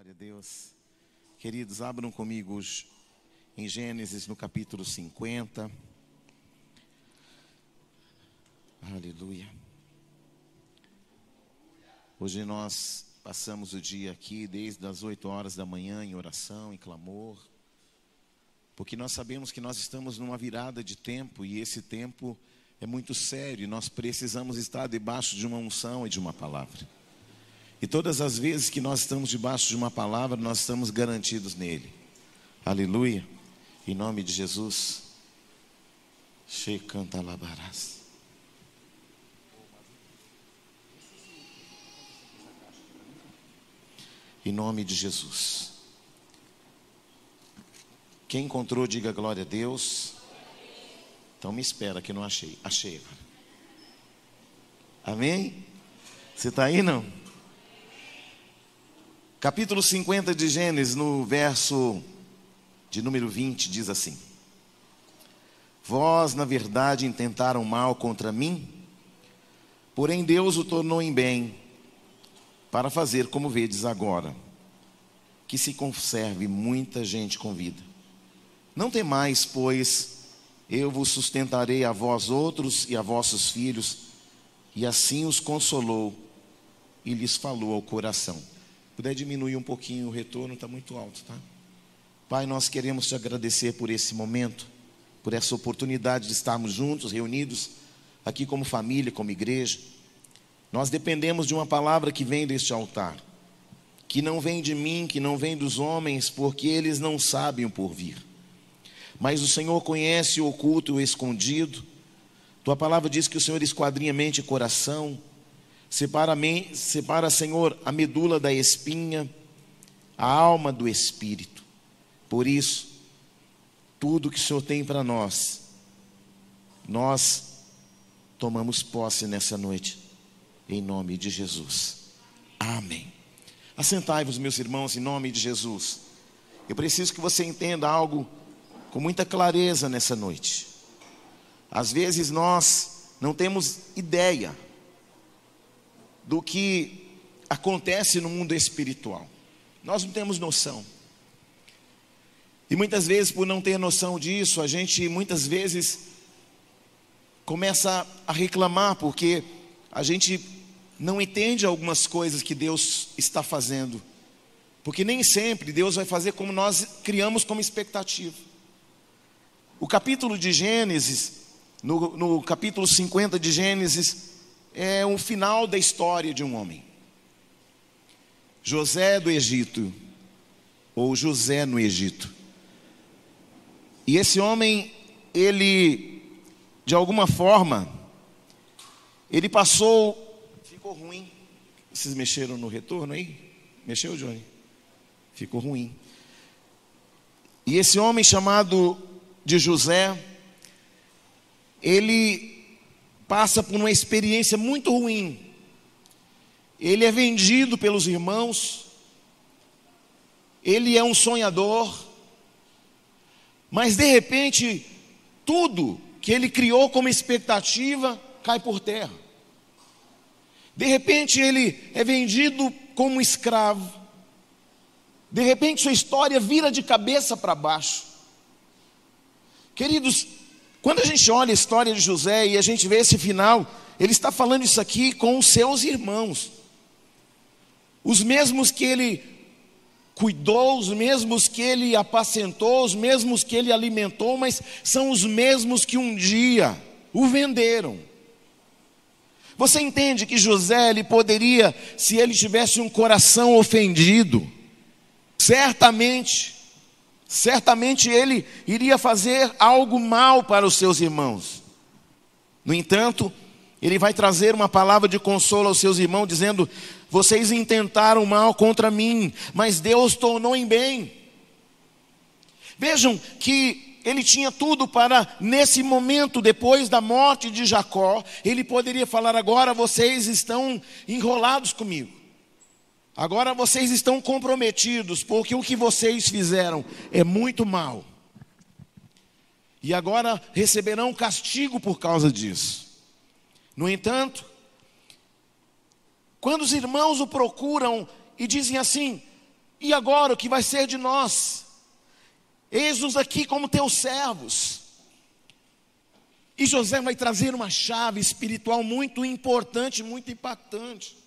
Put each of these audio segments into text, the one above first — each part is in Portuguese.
Glória a Deus. Queridos, abram comigo os- em Gênesis no capítulo 50. Aleluia. Hoje nós passamos o dia aqui desde as 8 horas da manhã em oração, em clamor, porque nós sabemos que nós estamos numa virada de tempo e esse tempo é muito sério e nós precisamos estar debaixo de uma unção e de uma palavra. E todas as vezes que nós estamos debaixo de uma palavra, nós estamos garantidos nele. Aleluia. Em nome de Jesus. Shekanta labarás. Em nome de Jesus. Quem encontrou, diga glória a Deus. Então me espera que não achei. Achei. Amém? Você está aí não? Capítulo 50 de Gênesis, no verso de número 20, diz assim: Vós, na verdade, intentaram mal contra mim, porém Deus o tornou em bem, para fazer como vedes agora, que se conserve muita gente com vida. Não temais, pois eu vos sustentarei a vós outros e a vossos filhos, e assim os consolou e lhes falou ao coração. Puder diminuir um pouquinho o retorno, está muito alto, tá? Pai, nós queremos te agradecer por esse momento, por essa oportunidade de estarmos juntos, reunidos, aqui como família, como igreja. Nós dependemos de uma palavra que vem deste altar, que não vem de mim, que não vem dos homens, porque eles não sabem o porvir. Mas o Senhor conhece o oculto e o escondido. Tua palavra diz que o Senhor esquadrinha mente e coração. Separa, men- separa, Senhor, a medula da espinha, a alma do espírito. Por isso, tudo que o Senhor tem para nós, nós tomamos posse nessa noite, em nome de Jesus. Amém. Assentai-vos, meus irmãos, em nome de Jesus. Eu preciso que você entenda algo com muita clareza nessa noite. Às vezes nós não temos ideia do que acontece no mundo espiritual. Nós não temos noção. E muitas vezes, por não ter noção disso, a gente muitas vezes começa a reclamar porque a gente não entende algumas coisas que Deus está fazendo. Porque nem sempre Deus vai fazer como nós criamos como expectativa. O capítulo de Gênesis, no, no capítulo 50 de Gênesis, é um final da história de um homem. José do Egito, ou José no Egito. E esse homem, ele, de alguma forma, ele passou. Ficou ruim. Vocês mexeram no retorno aí? Mexeu, Johnny? Ficou ruim. E esse homem chamado de José, ele passa por uma experiência muito ruim. Ele é vendido pelos irmãos, ele é um sonhador, mas de repente, tudo que ele criou como expectativa cai por terra. De repente, ele é vendido como escravo. De repente, sua história vira de cabeça para baixo. Queridos, quando a gente olha a história de José e a gente vê esse final, ele está falando isso aqui com os seus irmãos, os mesmos que ele cuidou, os mesmos que ele apacentou, os mesmos que ele alimentou, mas são os mesmos que um dia o venderam. Você entende que José ele poderia, se ele tivesse um coração ofendido, certamente, certamente ele iria fazer algo mal para os seus irmãos. No entanto, ele vai trazer uma palavra de consolo aos seus irmãos, dizendo: Vocês intentaram mal contra mim, mas Deus tornou em bem. Vejam que ele tinha tudo para, nesse momento, depois da morte de Jacó, ele poderia falar: Agora vocês estão enrolados comigo. Agora vocês estão comprometidos, porque o que vocês fizeram é muito mal. E agora receberão castigo por causa disso. No entanto, quando os irmãos o procuram e dizem assim: E agora o que vai ser de nós? Eis-nos aqui como teus servos. E José vai trazer uma chave espiritual muito importante, muito impactante.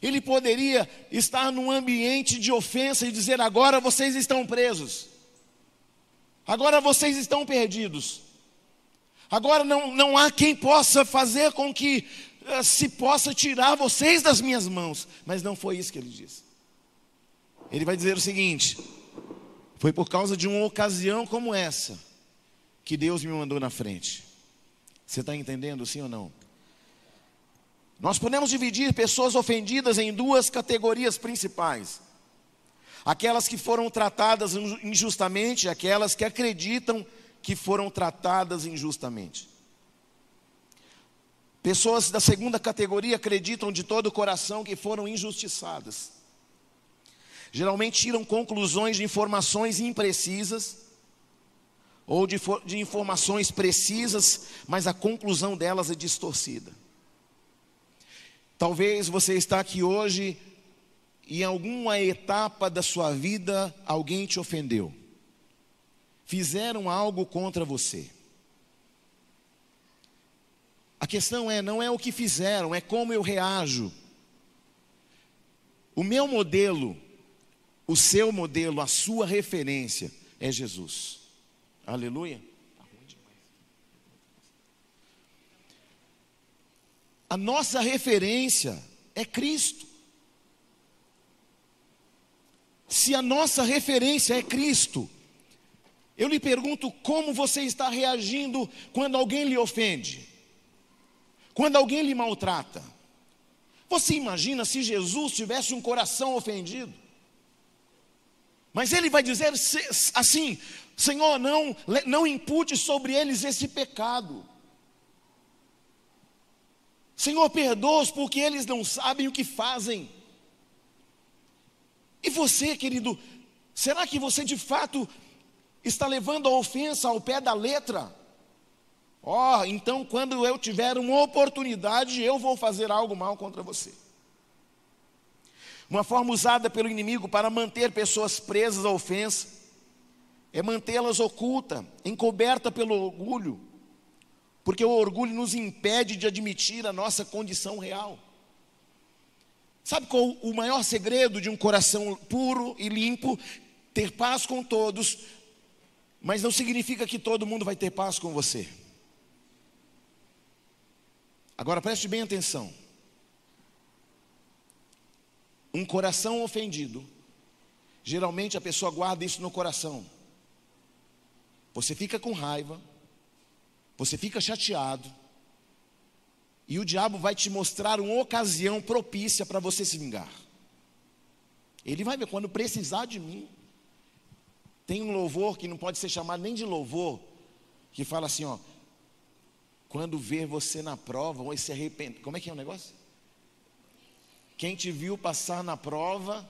Ele poderia estar num ambiente de ofensa e dizer: agora vocês estão presos, agora vocês estão perdidos, agora não, não há quem possa fazer com que uh, se possa tirar vocês das minhas mãos. Mas não foi isso que ele disse. Ele vai dizer o seguinte: foi por causa de uma ocasião como essa que Deus me mandou na frente. Você está entendendo, sim ou não? Nós podemos dividir pessoas ofendidas em duas categorias principais: aquelas que foram tratadas injustamente, aquelas que acreditam que foram tratadas injustamente. Pessoas da segunda categoria acreditam de todo o coração que foram injustiçadas. Geralmente tiram conclusões de informações imprecisas ou de, de informações precisas, mas a conclusão delas é distorcida. Talvez você está aqui hoje e em alguma etapa da sua vida alguém te ofendeu. Fizeram algo contra você. A questão é, não é o que fizeram, é como eu reajo. O meu modelo, o seu modelo, a sua referência é Jesus. Aleluia. A nossa referência é Cristo. Se a nossa referência é Cristo, eu lhe pergunto como você está reagindo quando alguém lhe ofende, quando alguém lhe maltrata. Você imagina se Jesus tivesse um coração ofendido? Mas ele vai dizer assim: Senhor, não, não impute sobre eles esse pecado. Senhor, perdoa-os porque eles não sabem o que fazem. E você, querido, será que você de fato está levando a ofensa ao pé da letra? Ó, oh, então quando eu tiver uma oportunidade, eu vou fazer algo mal contra você. Uma forma usada pelo inimigo para manter pessoas presas à ofensa é mantê-las oculta, encoberta pelo orgulho, porque o orgulho nos impede de admitir a nossa condição real. Sabe qual o maior segredo de um coração puro e limpo? Ter paz com todos, mas não significa que todo mundo vai ter paz com você. Agora preste bem atenção. Um coração ofendido, geralmente a pessoa guarda isso no coração. Você fica com raiva, você fica chateado, e o diabo vai te mostrar uma ocasião propícia para você se vingar. Ele vai ver quando precisar de mim. Tem um louvor que não pode ser chamado nem de louvor, que fala assim, ó, quando ver você na prova, vai se arrepender. Como é que é o negócio? Quem te viu passar na prova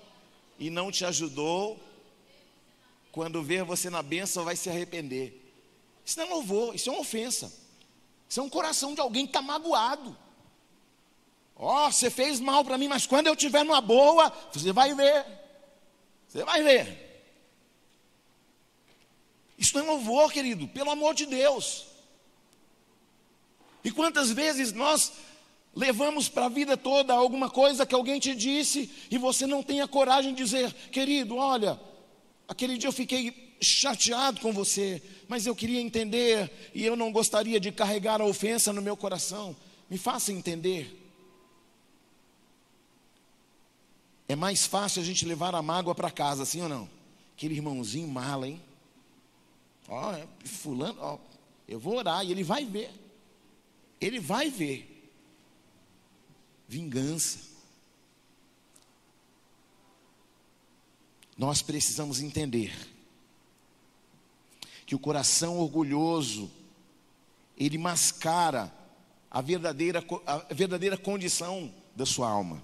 e não te ajudou, quando ver você na bênção, vai se arrepender. Isso não é louvor, isso é uma ofensa. Isso é um coração de alguém que está magoado. Ó, oh, você fez mal para mim, mas quando eu tiver numa boa, você vai ver. Você vai ver. Isso não é louvor, querido, pelo amor de Deus. E quantas vezes nós levamos para a vida toda alguma coisa que alguém te disse e você não tem a coragem de dizer, querido, olha, aquele dia eu fiquei chateado com você, mas eu queria entender e eu não gostaria de carregar a ofensa no meu coração. Me faça entender. É mais fácil a gente levar a mágoa para casa, sim ou não? Aquele irmãozinho mala, hein? Ó, é fulano, ó, eu vou orar e ele vai ver. Ele vai ver. Vingança. Nós precisamos entender que o coração orgulhoso, ele mascara a verdadeira, a verdadeira condição da sua alma.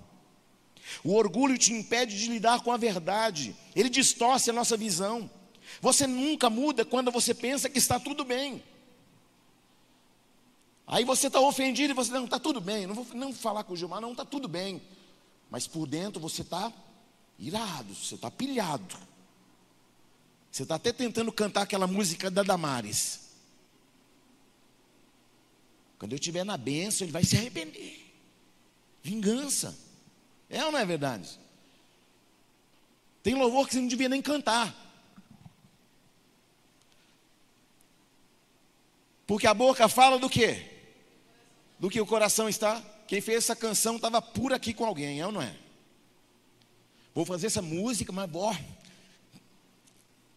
O orgulho te impede de lidar com a verdade, ele distorce a nossa visão. Você nunca muda quando você pensa que está tudo bem. Aí você está ofendido e você não está tudo bem. Não vou não falar com o Gilmar, não está tudo bem. Mas por dentro você está Irado, você está pilhado. Você está até tentando cantar aquela música da Damares. Quando eu estiver na benção, ele vai se arrepender. Vingança. É ou não é verdade? Tem louvor que você não devia nem cantar. Porque a boca fala do quê? Do que o coração está. Quem fez essa canção estava por aqui com alguém, é ou não é? Vou fazer essa música, mas ó,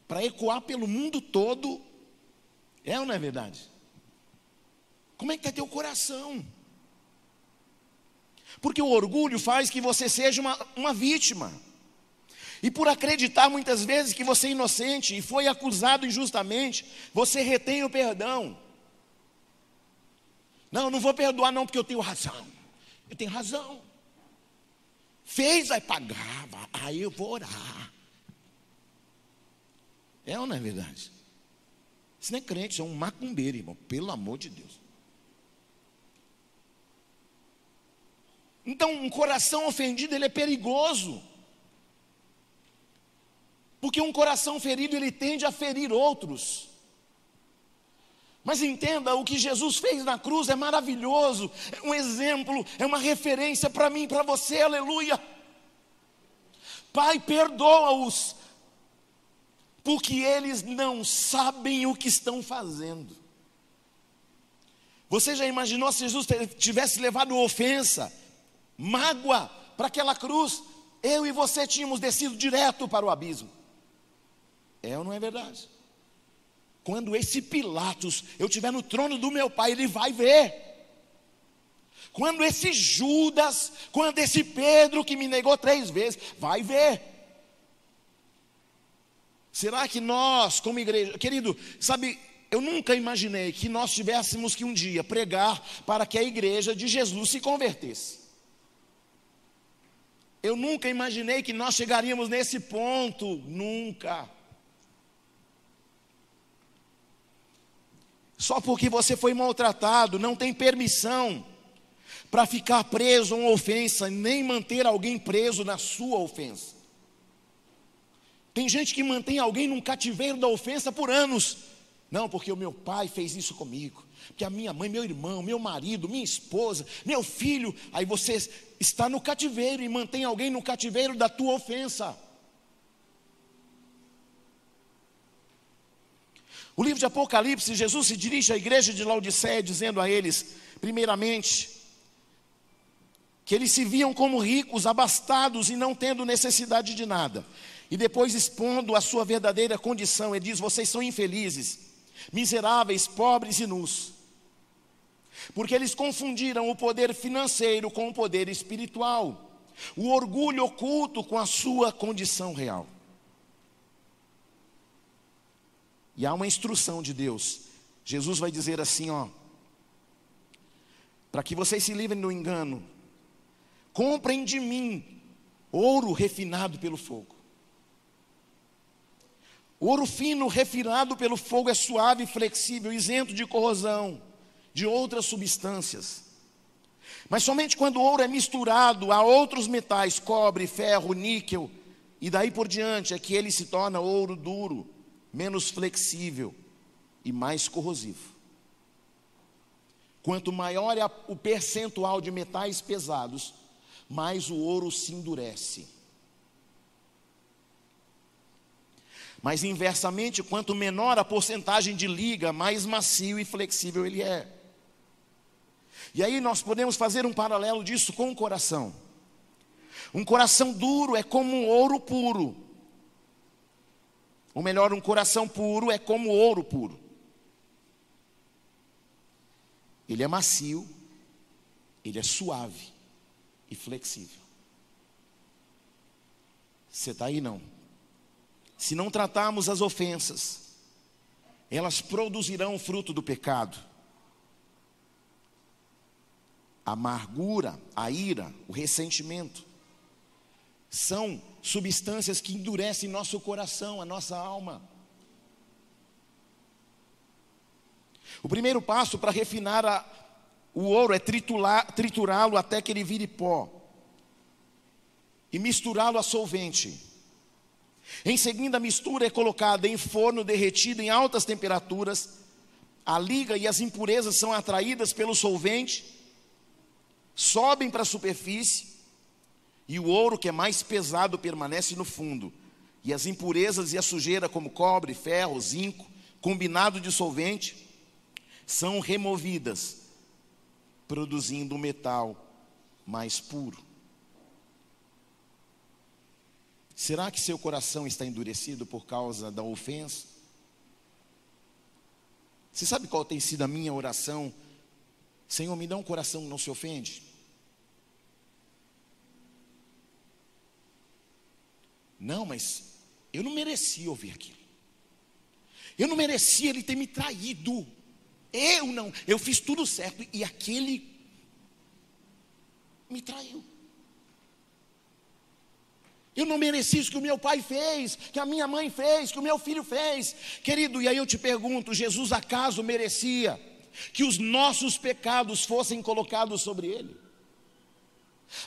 para ecoar pelo mundo todo, é ou não é verdade? Como é que está teu coração? Porque o orgulho faz que você seja uma, uma vítima. E por acreditar muitas vezes que você é inocente e foi acusado injustamente, você retém o perdão. Não, não vou perdoar não porque eu tenho razão. Eu tenho razão. Fez, vai pagar, aí eu vou orar. É ou não é verdade? Isso não é crente, isso é um macumbeiro, irmão, pelo amor de Deus. Então, um coração ofendido, ele é perigoso. Porque um coração ferido, ele tende a ferir outros. Mas entenda, o que Jesus fez na cruz é maravilhoso, é um exemplo, é uma referência para mim, para você, aleluia. Pai, perdoa-os, porque eles não sabem o que estão fazendo. Você já imaginou se Jesus tivesse levado ofensa? mágoa para aquela cruz, eu e você tínhamos descido direto para o abismo. É ou não é verdade? Quando esse Pilatos, eu estiver no trono do meu pai, ele vai ver. Quando esse Judas, quando esse Pedro que me negou três vezes, vai ver. Será que nós, como igreja, querido, sabe, eu nunca imaginei que nós tivéssemos que um dia pregar para que a igreja de Jesus se convertesse. Eu nunca imaginei que nós chegaríamos nesse ponto, nunca. Só porque você foi maltratado, não tem permissão para ficar preso a uma ofensa, nem manter alguém preso na sua ofensa. Tem gente que mantém alguém num cativeiro da ofensa por anos. Não, porque o meu pai fez isso comigo. Porque a minha mãe, meu irmão, meu marido, minha esposa, meu filho. Aí você está no cativeiro e mantém alguém no cativeiro da tua ofensa. O livro de Apocalipse, Jesus se dirige à igreja de Laodiceia, dizendo a eles, primeiramente, que eles se viam como ricos, abastados e não tendo necessidade de nada. E depois expondo a sua verdadeira condição, ele diz: Vocês são infelizes, miseráveis, pobres e nus porque eles confundiram o poder financeiro com o poder espiritual, o orgulho oculto com a sua condição real. E há uma instrução de Deus. Jesus vai dizer assim, ó: Para que vocês se livrem do engano, comprem de mim ouro refinado pelo fogo. O ouro fino refinado pelo fogo é suave e flexível, isento de corrosão de outras substâncias. Mas somente quando o ouro é misturado a outros metais, cobre, ferro, níquel, e daí por diante, é que ele se torna ouro duro, menos flexível e mais corrosivo. Quanto maior é o percentual de metais pesados, mais o ouro se endurece. Mas inversamente, quanto menor a porcentagem de liga, mais macio e flexível ele é. E aí nós podemos fazer um paralelo disso com o coração. Um coração duro é como um ouro puro. Ou melhor, um coração puro é como ouro puro. Ele é macio, ele é suave e flexível. Você está aí não? Se não tratarmos as ofensas, elas produzirão o fruto do pecado a amargura, a ira, o ressentimento. São substâncias que endurecem nosso coração, a nossa alma. O primeiro passo para refinar a, o ouro é triturá-lo até que ele vire pó. e misturá-lo a solvente. Em seguida, a mistura é colocada em forno derretido em altas temperaturas. A liga e as impurezas são atraídas pelo solvente, sobem para a superfície, e o ouro, que é mais pesado, permanece no fundo. E as impurezas e a sujeira, como cobre, ferro, zinco, combinado de solvente, são removidas, produzindo um metal mais puro. Será que seu coração está endurecido por causa da ofensa? Você sabe qual tem sido a minha oração? Senhor, me dá um coração que não se ofende. Não, mas eu não merecia ouvir aquilo. Eu não merecia ele ter me traído. Eu não, eu fiz tudo certo e aquele me traiu. Eu não mereci isso que o meu pai fez, que a minha mãe fez, que o meu filho fez. Querido, e aí eu te pergunto: Jesus acaso merecia que os nossos pecados fossem colocados sobre ele?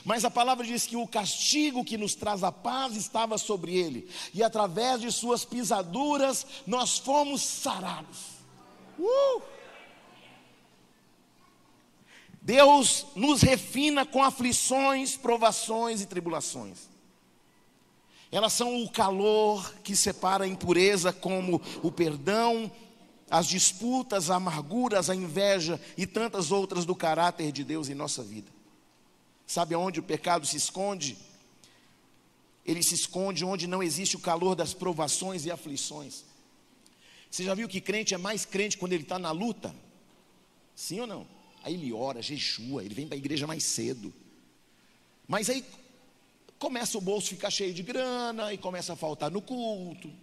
Mas a palavra diz que o castigo que nos traz a paz estava sobre ele, e através de suas pisaduras nós fomos sarados. Uh! Deus nos refina com aflições, provações e tribulações. Elas são o calor que separa a impureza, como o perdão, as disputas, a amarguras, a inveja e tantas outras do caráter de Deus em nossa vida. Sabe aonde o pecado se esconde? Ele se esconde onde não existe o calor das provações e aflições. Você já viu que crente é mais crente quando ele está na luta? Sim ou não? Aí ele ora, jejua, ele vem para a igreja mais cedo. Mas aí começa o bolso a ficar cheio de grana e começa a faltar no culto.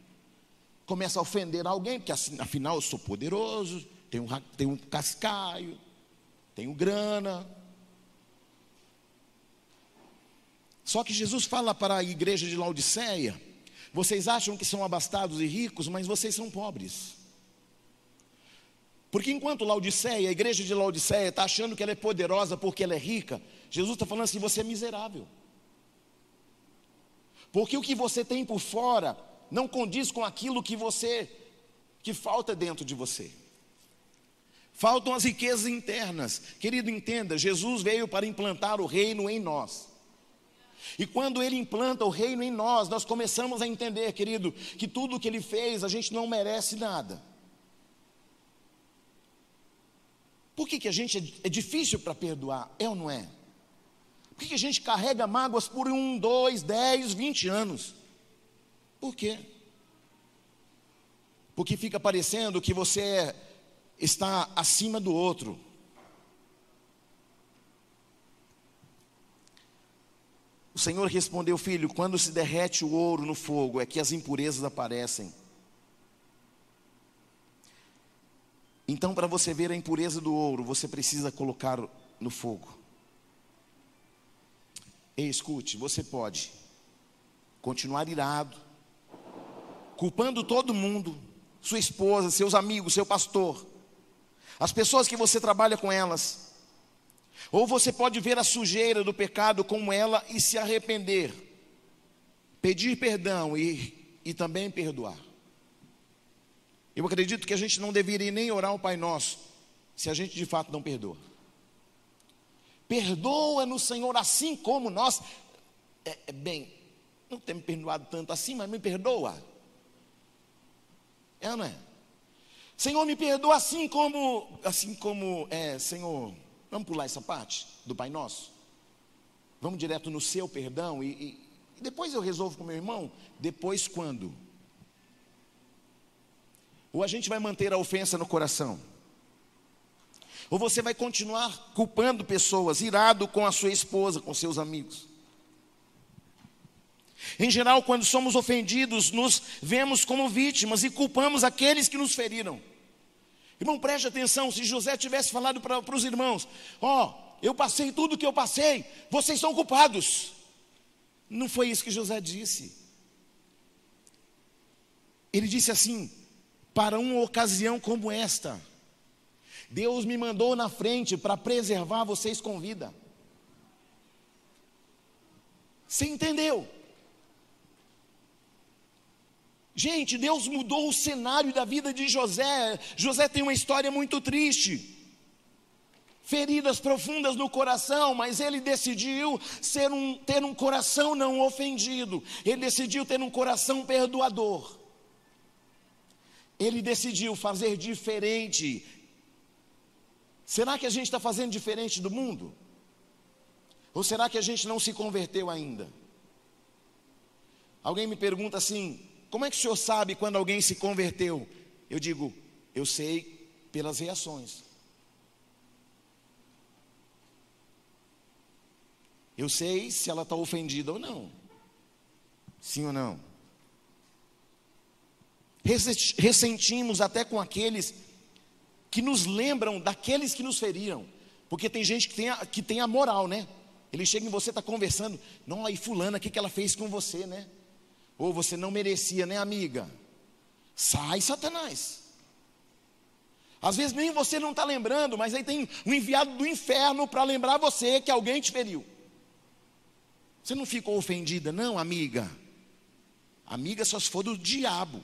Começa a ofender alguém, porque assim, afinal eu sou poderoso, tenho, tenho um cascaio, tenho grana. Só que Jesus fala para a igreja de Laodiceia: vocês acham que são abastados e ricos, mas vocês são pobres. Porque enquanto Laodiceia, a igreja de Laodiceia, está achando que ela é poderosa porque ela é rica, Jesus está falando assim: você é miserável. Porque o que você tem por fora não condiz com aquilo que você, que falta dentro de você. Faltam as riquezas internas. Querido, entenda: Jesus veio para implantar o reino em nós. E quando Ele implanta o reino em nós, nós começamos a entender, querido, que tudo que Ele fez a gente não merece nada. Por que, que a gente é, é difícil para perdoar? É ou não é? Por que, a gente carrega mágoas por um, dois, dez, vinte anos? Por quê? Porque fica parecendo que você está acima do outro. O Senhor respondeu, filho: quando se derrete o ouro no fogo, é que as impurezas aparecem. Então, para você ver a impureza do ouro, você precisa colocar no fogo. Ei, escute, você pode continuar irado, culpando todo mundo, sua esposa, seus amigos, seu pastor, as pessoas que você trabalha com elas, ou você pode ver a sujeira do pecado como ela e se arrepender, pedir perdão e, e também perdoar. Eu acredito que a gente não deveria nem orar o Pai Nosso se a gente de fato não perdoa. Perdoa-nos, Senhor, assim como nós. É, é, bem, não temos perdoado tanto assim, mas me perdoa. É não é? Senhor, me perdoa assim como, assim como, é, Senhor, Vamos pular essa parte do Pai Nosso? Vamos direto no seu perdão e, e, e depois eu resolvo com meu irmão? Depois quando? Ou a gente vai manter a ofensa no coração? Ou você vai continuar culpando pessoas, irado com a sua esposa, com seus amigos? Em geral, quando somos ofendidos, nos vemos como vítimas e culpamos aqueles que nos feriram. Irmão, preste atenção: se José tivesse falado para os irmãos: Ó, oh, eu passei tudo o que eu passei, vocês são culpados. Não foi isso que José disse. Ele disse assim: para uma ocasião como esta, Deus me mandou na frente para preservar vocês com vida. Você entendeu? Gente, Deus mudou o cenário da vida de José. José tem uma história muito triste. Feridas profundas no coração, mas ele decidiu ser um, ter um coração não ofendido. Ele decidiu ter um coração perdoador. Ele decidiu fazer diferente. Será que a gente está fazendo diferente do mundo? Ou será que a gente não se converteu ainda? Alguém me pergunta assim: como é que o senhor sabe quando alguém se converteu? Eu digo: eu sei pelas reações. Eu sei se ela está ofendida ou não. Sim ou não? Ressentimos até com aqueles que nos lembram daqueles que nos feriram. Porque tem gente que tem a, que tem a moral, né? Ele chega em você, está conversando. Não, aí fulana, o que, que ela fez com você, né? Ou você não merecia, né, amiga? Sai, Satanás. Às vezes nem você não está lembrando, mas aí tem um enviado do inferno para lembrar você que alguém te feriu. Você não ficou ofendida, não, amiga? Amiga só se for do diabo.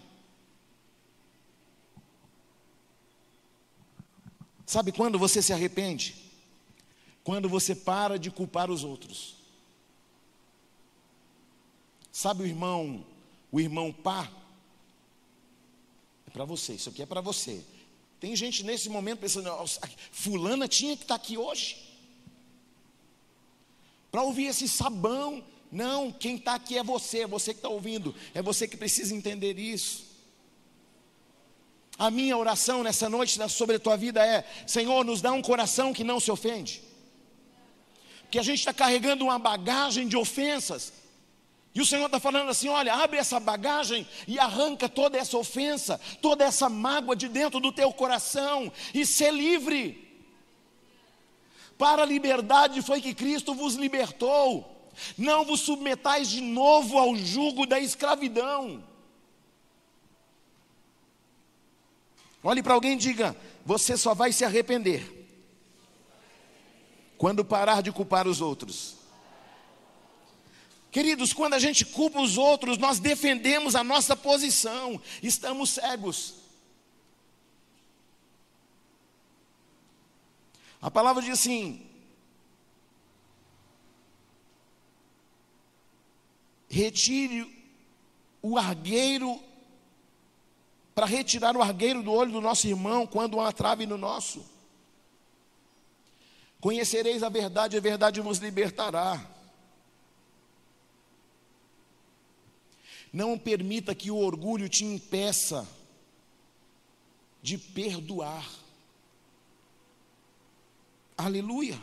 Sabe quando você se arrepende? Quando você para de culpar os outros. Sabe o irmão, o irmão pá? É para você, isso aqui é para você. Tem gente nesse momento pensando, fulana tinha que estar tá aqui hoje. Para ouvir esse sabão. Não, quem está aqui é você, é você que está ouvindo, é você que precisa entender isso. A minha oração nessa noite sobre a tua vida é: Senhor, nos dá um coração que não se ofende que a gente está carregando uma bagagem de ofensas. E o Senhor está falando assim: olha, abre essa bagagem e arranca toda essa ofensa, toda essa mágoa de dentro do teu coração e ser livre. Para a liberdade foi que Cristo vos libertou. Não vos submetais de novo ao jugo da escravidão. Olhe para alguém e diga: você só vai se arrepender quando parar de culpar os outros. Queridos, quando a gente culpa os outros, nós defendemos a nossa posição, estamos cegos. A palavra diz assim: retire o argueiro, para retirar o argueiro do olho do nosso irmão, quando há trave no nosso. Conhecereis a verdade, a verdade vos libertará. Não permita que o orgulho te impeça de perdoar. Aleluia.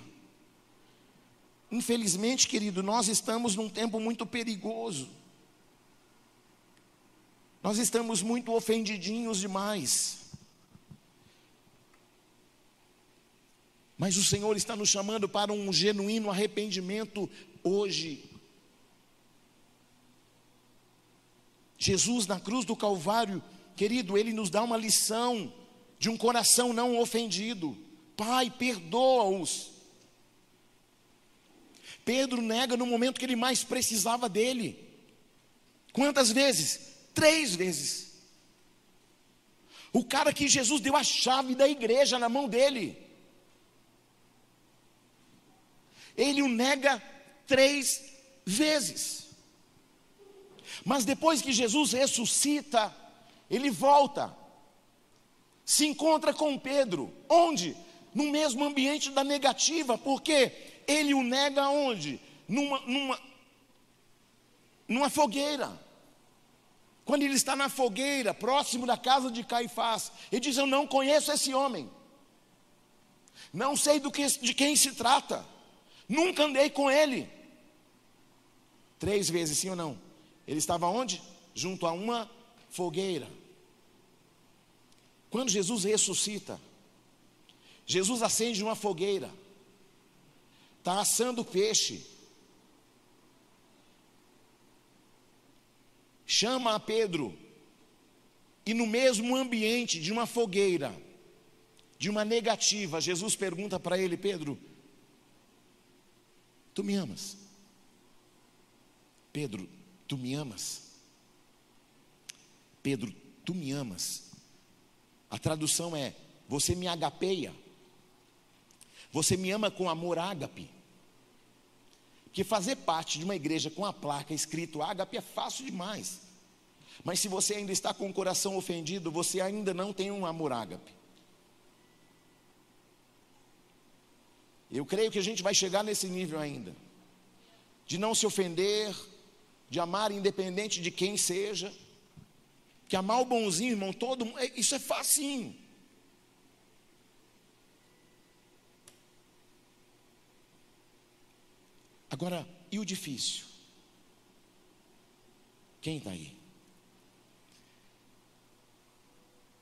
Infelizmente, querido, nós estamos num tempo muito perigoso. Nós estamos muito ofendidinhos demais. Mas o Senhor está nos chamando para um genuíno arrependimento hoje. Jesus na cruz do Calvário, querido, ele nos dá uma lição de um coração não ofendido. Pai, perdoa-os. Pedro nega no momento que ele mais precisava dele. Quantas vezes? Três vezes. O cara que Jesus deu a chave da igreja na mão dele. ele o nega três vezes. Mas depois que Jesus ressuscita, ele volta, se encontra com Pedro, onde? No mesmo ambiente da negativa, porque ele o nega onde? Numa, numa, numa fogueira. Quando ele está na fogueira, próximo da casa de Caifás, ele diz: Eu não conheço esse homem, não sei que, de quem se trata. Nunca andei com ele. Três vezes, sim ou não? Ele estava onde? Junto a uma fogueira. Quando Jesus ressuscita, Jesus acende uma fogueira, está assando peixe, chama a Pedro, e no mesmo ambiente de uma fogueira, de uma negativa, Jesus pergunta para ele: Pedro, Tu me amas? Pedro, tu me amas? Pedro, tu me amas? A tradução é: você me agapeia. Você me ama com amor ágape. Que fazer parte de uma igreja com a placa escrito ágape é fácil demais. Mas se você ainda está com o coração ofendido, você ainda não tem um amor ágape. Eu creio que a gente vai chegar nesse nível ainda. De não se ofender, de amar independente de quem seja. Que amar o bonzinho, irmão, todo é, isso é facinho. Agora, e o difícil? Quem está aí?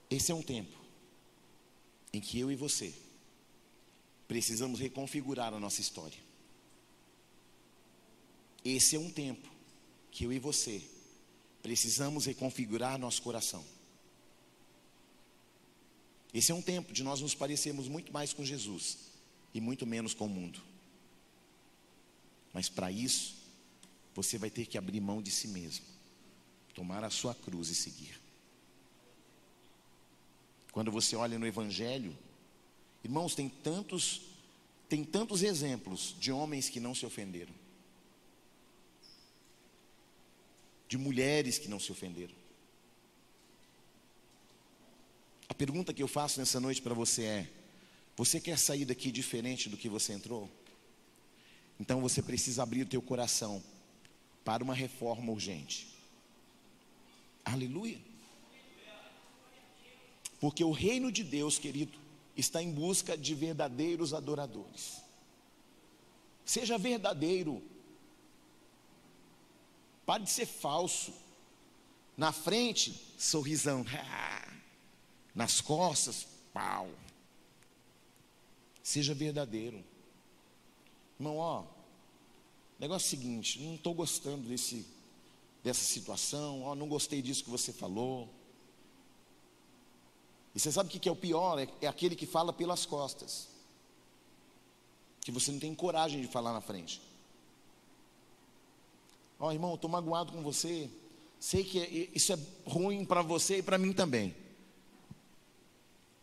Esse é um tempo em que eu e você precisamos reconfigurar a nossa história. Esse é um tempo que eu e você precisamos reconfigurar nosso coração. Esse é um tempo de nós nos parecermos muito mais com Jesus e muito menos com o mundo. Mas para isso, você vai ter que abrir mão de si mesmo, tomar a sua cruz e seguir. Quando você olha no Evangelho, irmãos, tem tantos, tem tantos exemplos de homens que não se ofenderam, de mulheres que não se ofenderam. A pergunta que eu faço nessa noite para você é: você quer sair daqui diferente do que você entrou? Então você precisa abrir o teu coração para uma reforma urgente. Aleluia. Porque o reino de Deus, querido, está em busca de verdadeiros adoradores. Seja verdadeiro. Pare de ser falso. Na frente, sorrisão. Nas costas, pau. Seja verdadeiro. Irmão, ó, negócio é seguinte, não estou gostando desse, dessa situação, ó, não gostei disso que você falou. E você sabe o que é o pior? É, é aquele que fala pelas costas. Que você não tem coragem de falar na frente. Ó, irmão, estou magoado com você. Sei que é, isso é ruim para você e para mim também.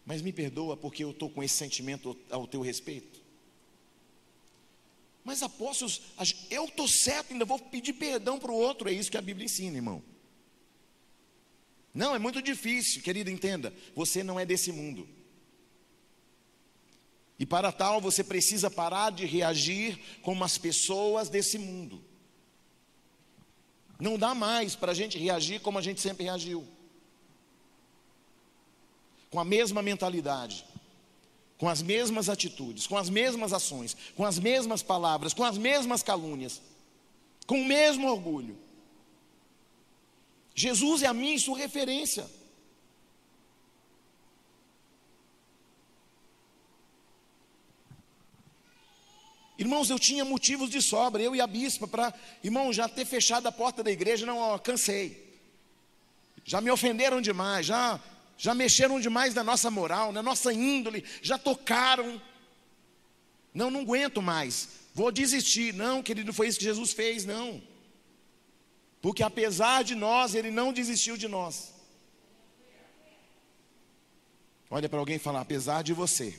Mas me perdoa porque eu estou com esse sentimento ao teu respeito. Mas apóstolos, eu estou certo, ainda vou pedir perdão para o outro. É isso que a Bíblia ensina, irmão. Não, é muito difícil, querido, entenda. Você não é desse mundo. E para tal, você precisa parar de reagir como as pessoas desse mundo. Não dá mais para a gente reagir como a gente sempre reagiu. Com a mesma mentalidade com as mesmas atitudes, com as mesmas ações, com as mesmas palavras, com as mesmas calúnias, com o mesmo orgulho. Jesus é a minha sua referência. Irmãos, eu tinha motivos de sobra, eu e a bispa, para, irmão, já ter fechado a porta da igreja, não, ó, cansei. Já me ofenderam demais, já já mexeram demais na nossa moral, na nossa índole, já tocaram. Não, não aguento mais, vou desistir. Não, querido, foi isso que Jesus fez, não. Porque apesar de nós, Ele não desistiu de nós. Olha para alguém e fala: apesar de você,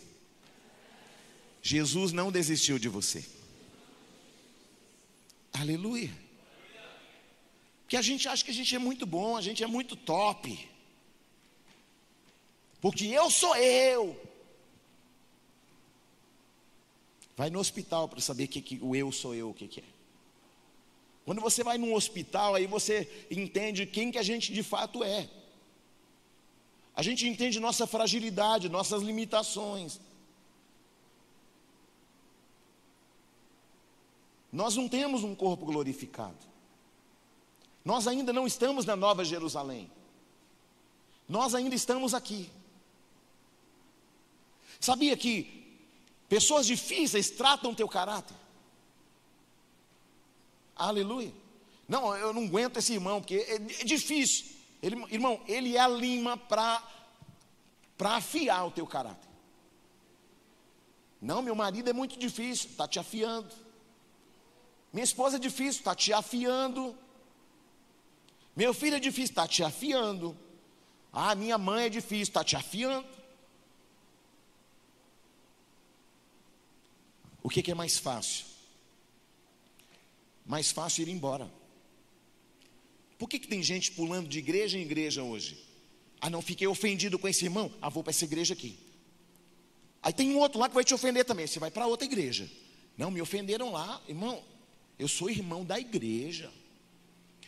Jesus não desistiu de você. Aleluia. Porque a gente acha que a gente é muito bom, a gente é muito top. Porque eu sou eu. Vai no hospital para saber que, que o eu sou eu, o que, que é. Quando você vai num hospital, aí você entende quem que a gente de fato é. A gente entende nossa fragilidade, nossas limitações. Nós não temos um corpo glorificado. Nós ainda não estamos na Nova Jerusalém. Nós ainda estamos aqui. Sabia que pessoas difíceis tratam teu caráter? Aleluia. Não, eu não aguento esse irmão, porque é, é difícil. Ele, irmão, ele é a lima para afiar o teu caráter. Não, meu marido é muito difícil, está te afiando. Minha esposa é difícil, está te afiando. Meu filho é difícil, está te afiando. Ah, minha mãe é difícil, está te afiando. O que, que é mais fácil? Mais fácil ir embora. Por que, que tem gente pulando de igreja em igreja hoje? Ah, não, fiquei ofendido com esse irmão. Ah, vou para essa igreja aqui. Aí tem um outro lá que vai te ofender também. Você vai para outra igreja. Não, me ofenderam lá. Irmão, eu sou irmão da igreja.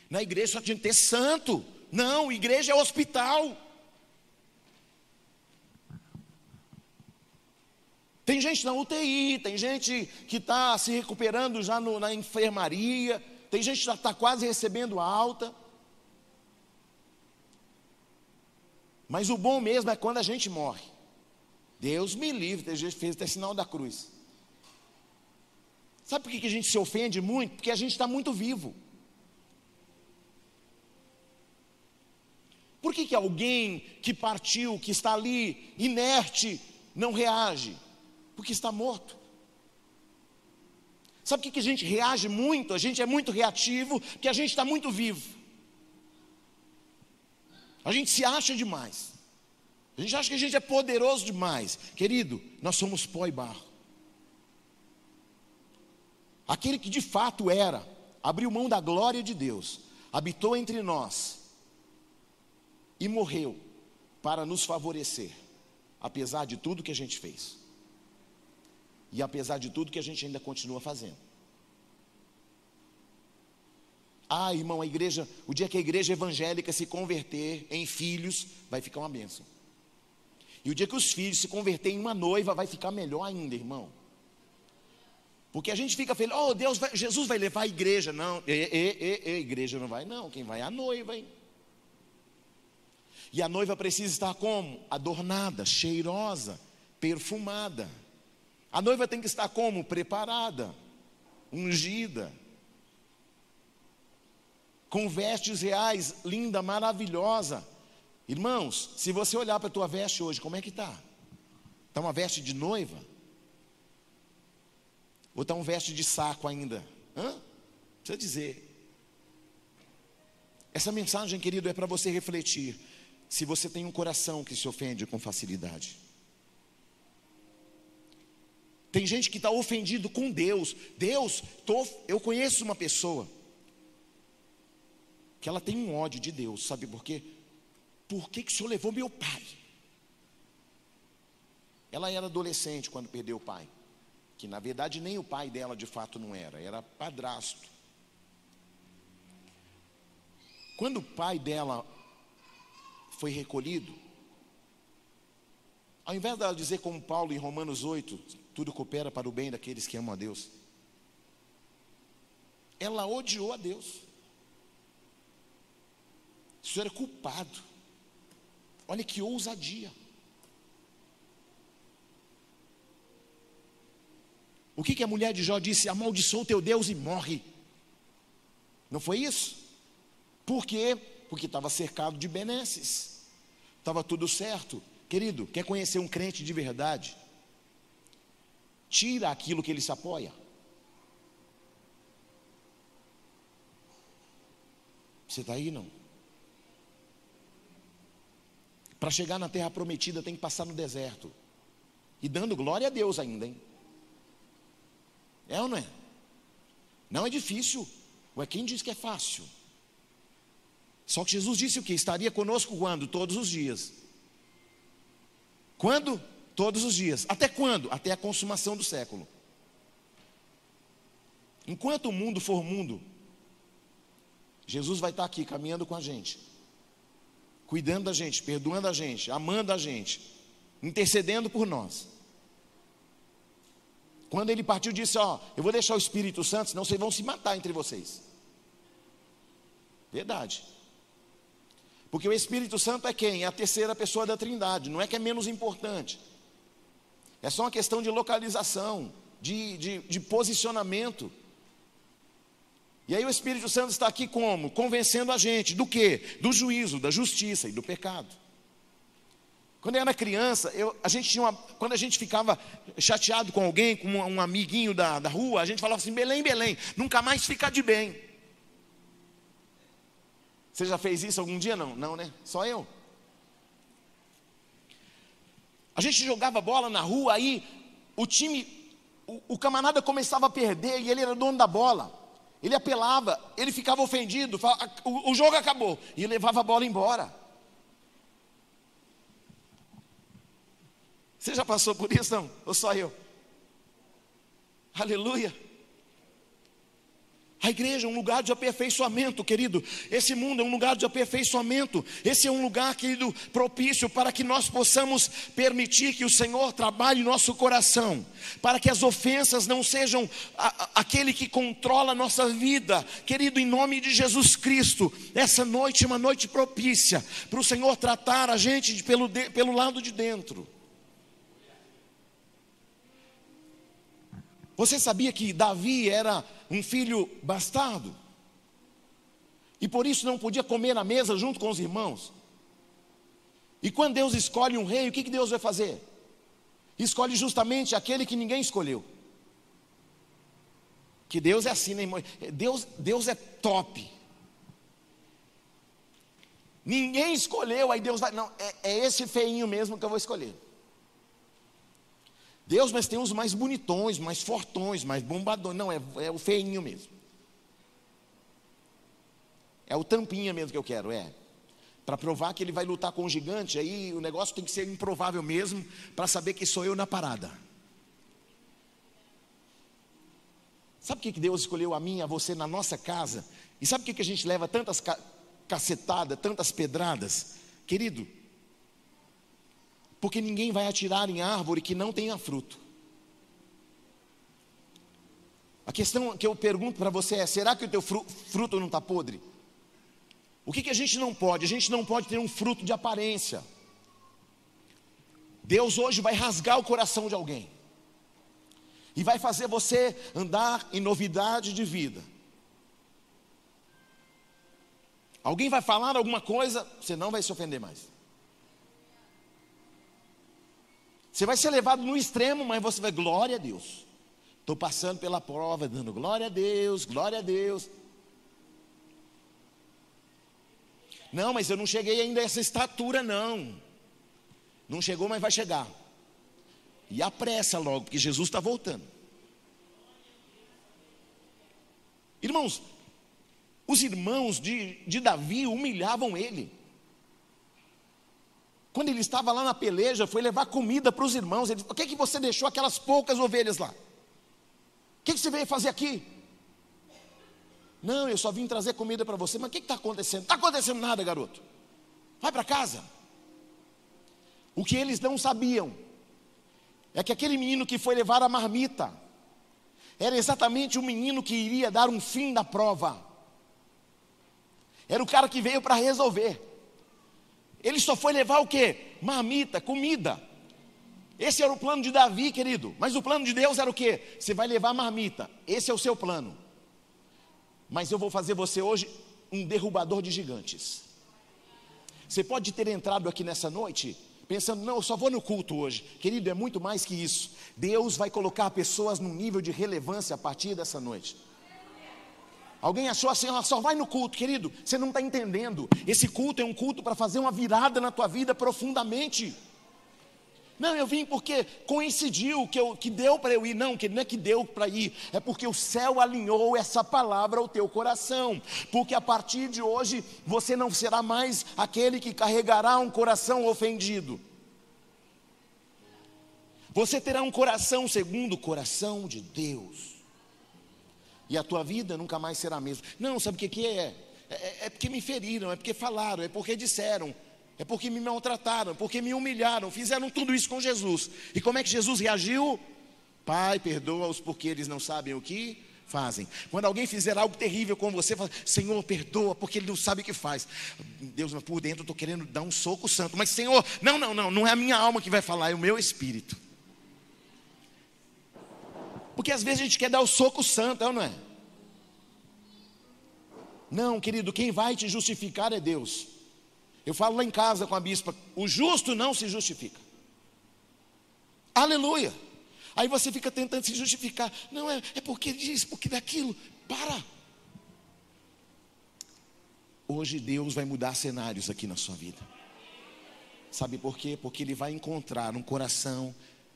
Na igreja só tinha que ter santo. Não, igreja é hospital. Tem gente na UTI, tem gente que está se recuperando já no, na enfermaria, tem gente que já está quase recebendo alta. Mas o bom mesmo é quando a gente morre. Deus me livre, tem gente que fez até sinal da cruz. Sabe por que a gente se ofende muito? Porque a gente está muito vivo. Por que, que alguém que partiu, que está ali inerte, não reage? Porque está morto. Sabe que, que a gente reage muito? A gente é muito reativo, porque a gente está muito vivo. A gente se acha demais. A gente acha que a gente é poderoso demais. Querido, nós somos pó e barro. Aquele que de fato era, abriu mão da glória de Deus, habitou entre nós e morreu para nos favorecer, apesar de tudo que a gente fez. E apesar de tudo que a gente ainda continua fazendo. Ah, irmão, a igreja, o dia que a igreja evangélica se converter em filhos, vai ficar uma bênção. E o dia que os filhos se converterem em uma noiva, vai ficar melhor ainda, irmão. Porque a gente fica feliz, oh Deus, vai, Jesus vai levar a igreja. Não, e, e, e, a igreja não vai, não. Quem vai é a noiva, hein? E a noiva precisa estar como? Adornada, cheirosa, perfumada. A noiva tem que estar como? Preparada, ungida, com vestes reais, linda, maravilhosa. Irmãos, se você olhar para a tua veste hoje, como é que está? Está uma veste de noiva? Ou está um veste de saco ainda? Hã? Precisa dizer. Essa mensagem, querido, é para você refletir. Se você tem um coração que se ofende com facilidade. Tem gente que está ofendido com Deus. Deus, tô, eu conheço uma pessoa que ela tem um ódio de Deus, sabe por quê? Por que, que o Senhor levou meu pai? Ela era adolescente quando perdeu o pai, que na verdade nem o pai dela de fato não era, era padrasto. Quando o pai dela foi recolhido, ao invés dela dizer como Paulo em Romanos 8, tudo coopera para o bem daqueles que amam a Deus, ela odiou a Deus. O senhor é culpado. Olha que ousadia. O que, que a mulher de Jó disse? Amaldiçoa o teu Deus e morre. Não foi isso? Por quê? Porque estava cercado de benesses. Estava tudo certo. Querido, quer conhecer um crente de verdade? Tira aquilo que ele se apoia. Você está aí não? Para chegar na terra prometida tem que passar no deserto. E dando glória a Deus ainda, hein? É ou não é? Não é difícil. Ué, quem diz que é fácil? Só que Jesus disse o que? Estaria conosco quando? Todos os dias. Quando? Todos os dias. Até quando? Até a consumação do século. Enquanto o mundo for mundo, Jesus vai estar aqui caminhando com a gente cuidando da gente, perdoando a gente, amando a gente, intercedendo por nós. Quando ele partiu, disse: Ó, eu vou deixar o Espírito Santo, senão vocês vão se matar entre vocês. Verdade. Porque o Espírito Santo é quem? É a terceira pessoa da Trindade, não é que é menos importante. É só uma questão de localização, de, de, de posicionamento. E aí o Espírito Santo está aqui como? Convencendo a gente do que? Do juízo, da justiça e do pecado. Quando eu era criança, eu, a gente tinha uma, quando a gente ficava chateado com alguém, com um, um amiguinho da, da rua, a gente falava assim: Belém, Belém, nunca mais fica de bem. Você já fez isso algum dia? Não, não, né? Só eu. A gente jogava bola na rua, aí o time, o, o camarada começava a perder e ele era dono da bola. Ele apelava, ele ficava ofendido, falava, o, o jogo acabou e levava a bola embora. Você já passou por isso, não? Ou só eu? Aleluia. A igreja é um lugar de aperfeiçoamento, querido. Esse mundo é um lugar de aperfeiçoamento. Esse é um lugar, querido, propício para que nós possamos permitir que o Senhor trabalhe nosso coração, para que as ofensas não sejam a, a, aquele que controla a nossa vida. Querido, em nome de Jesus Cristo, essa noite é uma noite propícia para o Senhor tratar a gente pelo, de, pelo lado de dentro. Você sabia que Davi era um filho bastardo? E por isso não podia comer na mesa junto com os irmãos? E quando Deus escolhe um rei, o que, que Deus vai fazer? Escolhe justamente aquele que ninguém escolheu. Que Deus é assim, né, irmão? Deus, Deus é top. Ninguém escolheu, aí Deus vai. Não, é, é esse feinho mesmo que eu vou escolher. Deus, mas tem uns mais bonitões, mais fortões, mais bombadões. Não, é, é o feinho mesmo. É o tampinha mesmo que eu quero, é. Para provar que ele vai lutar com o gigante, aí o negócio tem que ser improvável mesmo, para saber que sou eu na parada. Sabe o que Deus escolheu a mim, a você na nossa casa? E sabe por que a gente leva tantas cacetadas, tantas pedradas? Querido, porque ninguém vai atirar em árvore que não tenha fruto. A questão que eu pergunto para você é: será que o teu fruto não está podre? O que, que a gente não pode? A gente não pode ter um fruto de aparência. Deus hoje vai rasgar o coração de alguém e vai fazer você andar em novidade de vida. Alguém vai falar alguma coisa, você não vai se ofender mais. Você vai ser levado no extremo, mas você vai, glória a Deus. Estou passando pela prova, dando glória a Deus, glória a Deus. Não, mas eu não cheguei ainda a essa estatura, não. Não chegou, mas vai chegar. E apressa logo, porque Jesus está voltando. Irmãos, os irmãos de, de Davi humilhavam ele. Quando ele estava lá na peleja, foi levar comida para os irmãos. Ele disse: Por que, que você deixou aquelas poucas ovelhas lá? O que, que você veio fazer aqui? Não, eu só vim trazer comida para você. Mas o que está acontecendo? Está acontecendo nada, garoto. Vai para casa. O que eles não sabiam é que aquele menino que foi levar a marmita era exatamente o menino que iria dar um fim da prova. Era o cara que veio para resolver. Ele só foi levar o que? Marmita, comida. Esse era o plano de Davi, querido. Mas o plano de Deus era o que? Você vai levar marmita. Esse é o seu plano. Mas eu vou fazer você hoje um derrubador de gigantes. Você pode ter entrado aqui nessa noite pensando, não, eu só vou no culto hoje. Querido, é muito mais que isso. Deus vai colocar pessoas num nível de relevância a partir dessa noite. Alguém achou assim, ela só vai no culto, querido. Você não está entendendo. Esse culto é um culto para fazer uma virada na tua vida profundamente. Não, eu vim porque coincidiu que, eu, que deu para eu ir. Não, que não é que deu para ir, é porque o céu alinhou essa palavra ao teu coração. Porque a partir de hoje você não será mais aquele que carregará um coração ofendido. Você terá um coração segundo o coração de Deus e a tua vida nunca mais será a mesma. Não, sabe o que, que é? é? É, é porque me feriram, é porque falaram, é porque disseram, é porque me maltrataram, porque me humilharam, fizeram tudo isso com Jesus. E como é que Jesus reagiu? Pai, perdoa-os porque eles não sabem o que fazem. Quando alguém fizer algo terrível com você, fala, Senhor, perdoa, porque ele não sabe o que faz. Deus, mas por dentro eu estou querendo dar um soco santo. Mas, Senhor, não, não, não, não é a minha alma que vai falar, é o meu espírito. Porque às vezes a gente quer dar o soco santo, é não é? Não, querido, quem vai te justificar é Deus. Eu falo lá em casa com a bispa: o justo não se justifica. Aleluia. Aí você fica tentando se justificar. Não, é, é porque diz, porque daquilo. Para. Hoje Deus vai mudar cenários aqui na sua vida. Sabe por quê? Porque Ele vai encontrar um coração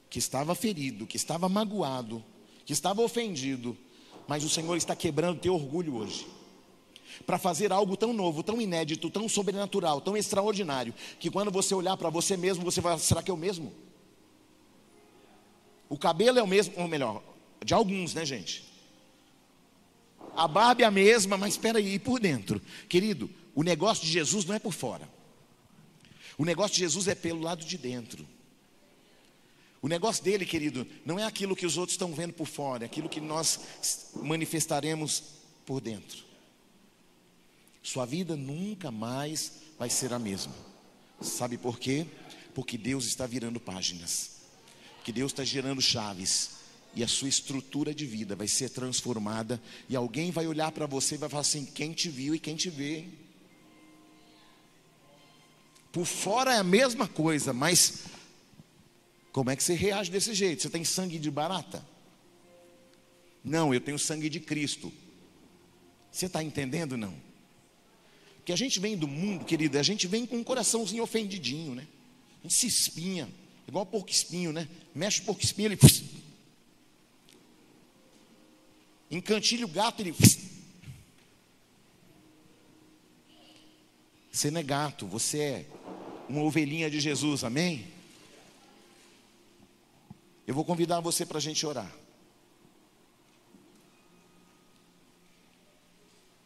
que estava ferido, que estava magoado, que estava ofendido, mas o Senhor está quebrando teu orgulho hoje. Para fazer algo tão novo, tão inédito, tão sobrenatural, tão extraordinário, que quando você olhar para você mesmo, você vai, será que é o mesmo? O cabelo é o mesmo, ou melhor, de alguns, né, gente? A barba é a mesma, mas espera aí, e por dentro? Querido, o negócio de Jesus não é por fora. O negócio de Jesus é pelo lado de dentro. O negócio dele, querido, não é aquilo que os outros estão vendo por fora, é aquilo que nós manifestaremos por dentro. Sua vida nunca mais vai ser a mesma. Sabe por quê? Porque Deus está virando páginas, que Deus está gerando chaves, e a sua estrutura de vida vai ser transformada, e alguém vai olhar para você e vai falar assim: quem te viu e quem te vê. Por fora é a mesma coisa, mas como é que você reage desse jeito? Você tem sangue de barata? Não, eu tenho sangue de Cristo. Você está entendendo não? Que a gente vem do mundo, querida, a gente vem com um coraçãozinho ofendidinho, né? A gente se espinha, igual porco espinho, né? Mexe o porco espinho, ele. Encantilha o gato, ele. Você não é gato, você é uma ovelhinha de Jesus, amém? Eu vou convidar você para a gente orar.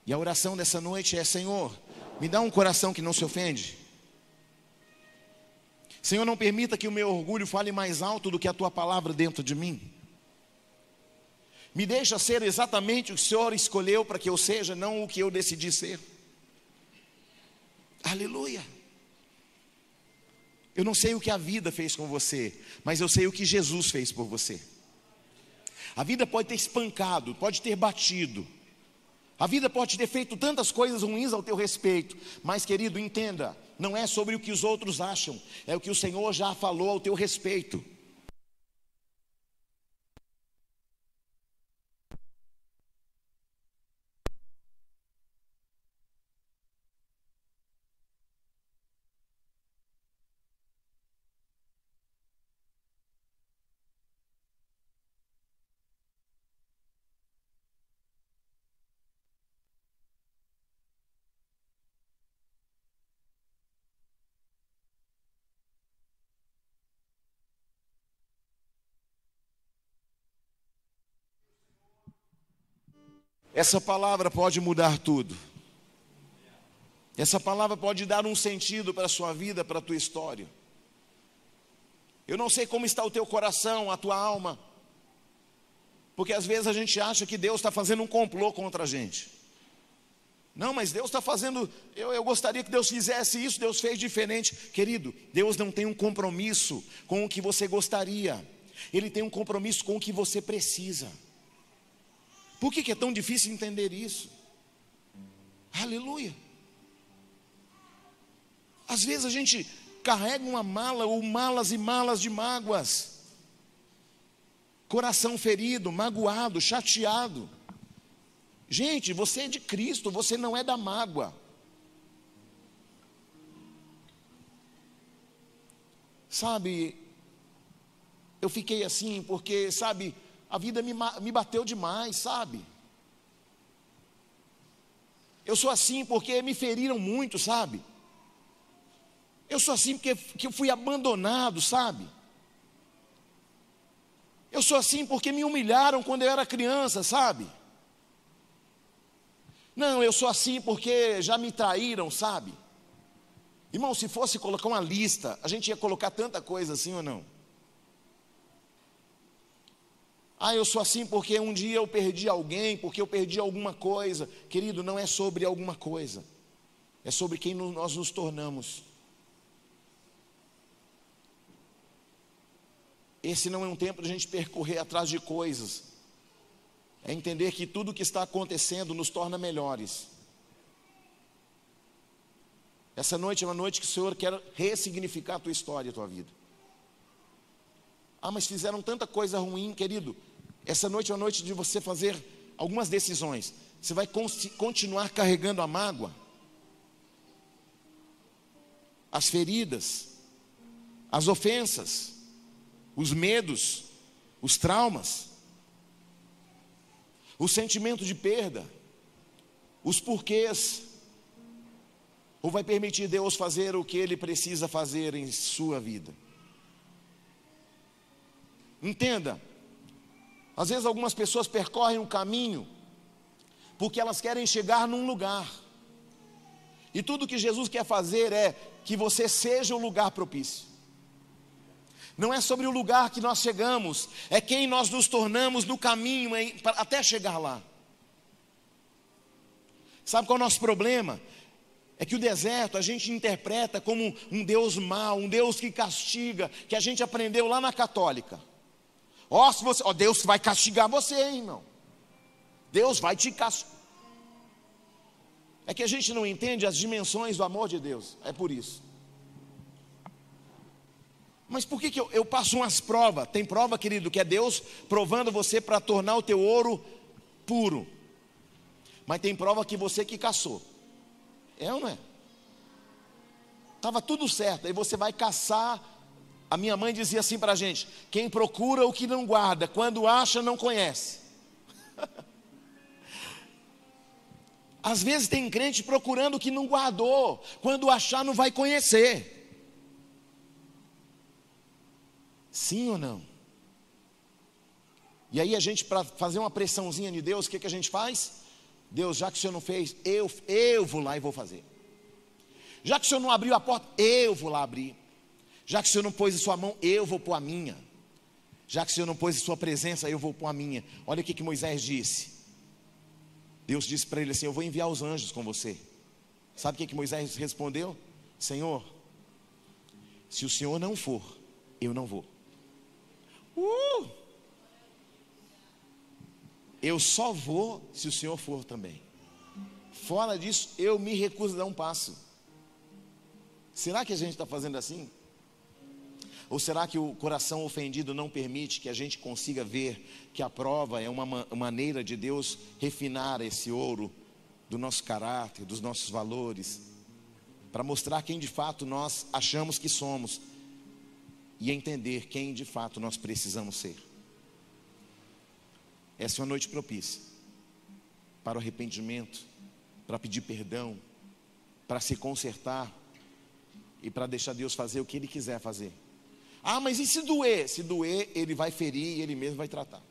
E a oração dessa noite é: Senhor, me dá um coração que não se ofende. Senhor, não permita que o meu orgulho fale mais alto do que a tua palavra dentro de mim. Me deixa ser exatamente o que o Senhor escolheu para que eu seja, não o que eu decidi ser. Aleluia. Eu não sei o que a vida fez com você, mas eu sei o que Jesus fez por você. A vida pode ter espancado, pode ter batido. A vida pode ter feito tantas coisas ruins ao teu respeito, mas querido, entenda, não é sobre o que os outros acham, é o que o Senhor já falou ao teu respeito. Essa palavra pode mudar tudo. Essa palavra pode dar um sentido para a sua vida, para a tua história. Eu não sei como está o teu coração, a tua alma, porque às vezes a gente acha que Deus está fazendo um complô contra a gente. Não, mas Deus está fazendo. Eu, eu gostaria que Deus fizesse isso, Deus fez diferente. Querido, Deus não tem um compromisso com o que você gostaria, Ele tem um compromisso com o que você precisa. Por que, que é tão difícil entender isso? Aleluia. Às vezes a gente carrega uma mala ou malas e malas de mágoas, coração ferido, magoado, chateado. Gente, você é de Cristo, você não é da mágoa. Sabe, eu fiquei assim porque, sabe, a vida me, me bateu demais, sabe? Eu sou assim porque me feriram muito, sabe? Eu sou assim porque que eu fui abandonado, sabe? Eu sou assim porque me humilharam quando eu era criança, sabe? Não, eu sou assim porque já me traíram, sabe? Irmão, se fosse colocar uma lista, a gente ia colocar tanta coisa assim ou não? Ah, eu sou assim porque um dia eu perdi alguém, porque eu perdi alguma coisa. Querido, não é sobre alguma coisa, é sobre quem nós nos tornamos. Esse não é um tempo de a gente percorrer atrás de coisas, é entender que tudo que está acontecendo nos torna melhores. Essa noite é uma noite que o Senhor quer ressignificar a tua história, a tua vida. Ah, mas fizeram tanta coisa ruim, querido. Essa noite é a noite de você fazer algumas decisões. Você vai continuar carregando a mágoa, as feridas, as ofensas, os medos, os traumas, o sentimento de perda, os porquês, ou vai permitir Deus fazer o que Ele precisa fazer em sua vida? Entenda, às vezes algumas pessoas percorrem um caminho porque elas querem chegar num lugar, e tudo que Jesus quer fazer é que você seja o lugar propício. Não é sobre o lugar que nós chegamos, é quem nós nos tornamos no caminho até chegar lá. Sabe qual é o nosso problema? É que o deserto a gente interpreta como um Deus mau, um Deus que castiga, que a gente aprendeu lá na católica. Ó, oh, se você, oh, Deus vai castigar você, hein, irmão. Deus vai te castigar. É que a gente não entende as dimensões do amor de Deus, é por isso. Mas por que, que eu, eu passo umas provas? Tem prova, querido, que é Deus provando você para tornar o teu ouro puro. Mas tem prova que você que caçou. É ou não é? Estava tudo certo, aí você vai caçar. A minha mãe dizia assim para a gente: quem procura o que não guarda, quando acha, não conhece. Às vezes tem crente procurando o que não guardou, quando achar, não vai conhecer. Sim ou não? E aí a gente, para fazer uma pressãozinha de Deus, o que, que a gente faz? Deus, já que o Senhor não fez, eu, eu vou lá e vou fazer. Já que o Senhor não abriu a porta, eu vou lá abrir. Já que o Senhor não pôs a sua mão, eu vou pôr a minha. Já que o Senhor não pôs a sua presença, eu vou pôr a minha. Olha o que, que Moisés disse. Deus disse para ele assim: Eu vou enviar os anjos com você. Sabe o que, que Moisés respondeu? Senhor, se o Senhor não for, eu não vou. Uh! Eu só vou se o Senhor for também. Fora disso, eu me recuso a dar um passo. Será que a gente está fazendo assim? Ou será que o coração ofendido não permite que a gente consiga ver que a prova é uma maneira de Deus refinar esse ouro do nosso caráter, dos nossos valores, para mostrar quem de fato nós achamos que somos e entender quem de fato nós precisamos ser. Essa é uma noite propícia para o arrependimento, para pedir perdão, para se consertar e para deixar Deus fazer o que Ele quiser fazer. Ah, mas e se doer? Se doer, Ele vai ferir e Ele mesmo vai tratar.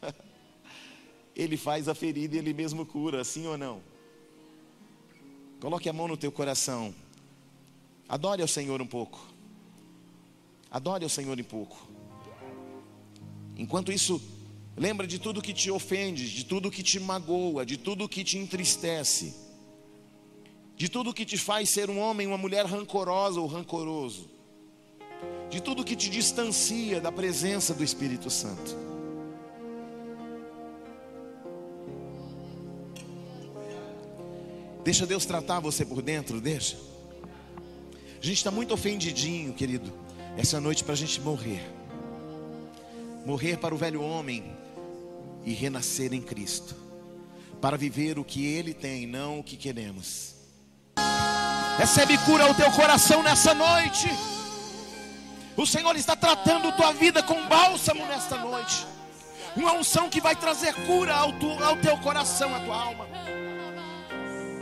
ele faz a ferida e Ele mesmo cura, sim ou não? Coloque a mão no teu coração. Adore ao Senhor um pouco. Adore ao Senhor um pouco. Enquanto isso, lembra de tudo que te ofende, de tudo que te magoa, de tudo que te entristece, de tudo que te faz ser um homem, uma mulher rancorosa ou rancoroso, de tudo que te distancia da presença do Espírito Santo. Deixa Deus tratar você por dentro, deixa. A gente está muito ofendidinho, querido. Essa noite para a gente morrer. Morrer para o velho homem e renascer em Cristo. Para viver o que Ele tem, não o que queremos. Recebe cura ao teu coração nessa noite. O Senhor está tratando tua vida com bálsamo nesta noite. Uma unção que vai trazer cura ao, tu, ao teu coração, à tua alma.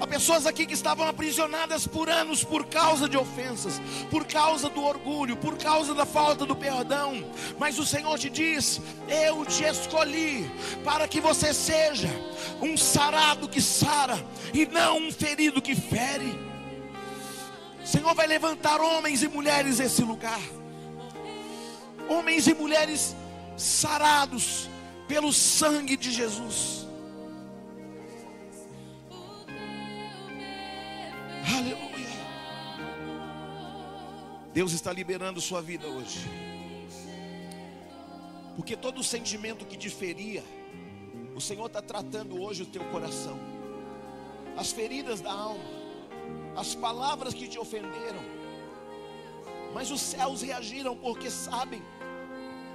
Há pessoas aqui que estavam aprisionadas por anos por causa de ofensas, por causa do orgulho, por causa da falta do perdão. Mas o Senhor te diz: Eu te escolhi para que você seja um sarado que sara e não um ferido que fere. O Senhor vai levantar homens e mulheres nesse lugar, homens e mulheres sarados pelo sangue de Jesus. Aleluia. Deus está liberando sua vida hoje. Porque todo sentimento que te feria, o Senhor está tratando hoje o teu coração. As feridas da alma, as palavras que te ofenderam. Mas os céus reagiram porque sabem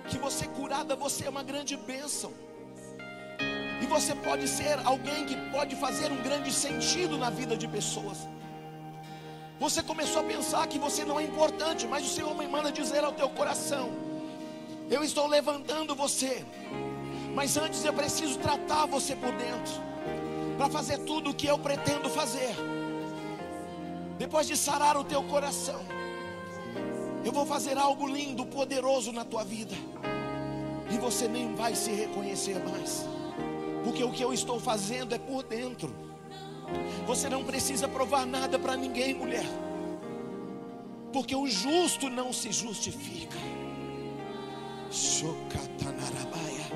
que você curada, você é uma grande bênção. E você pode ser alguém que pode fazer um grande sentido na vida de pessoas. Você começou a pensar que você não é importante, mas o Senhor me manda dizer ao teu coração: Eu estou levantando você, mas antes eu preciso tratar você por dentro, para fazer tudo o que eu pretendo fazer. Depois de sarar o teu coração, eu vou fazer algo lindo, poderoso na tua vida, e você nem vai se reconhecer mais, porque o que eu estou fazendo é por dentro. Você não precisa provar nada para ninguém, mulher, porque o justo não se justifica. Chocatanarabaia.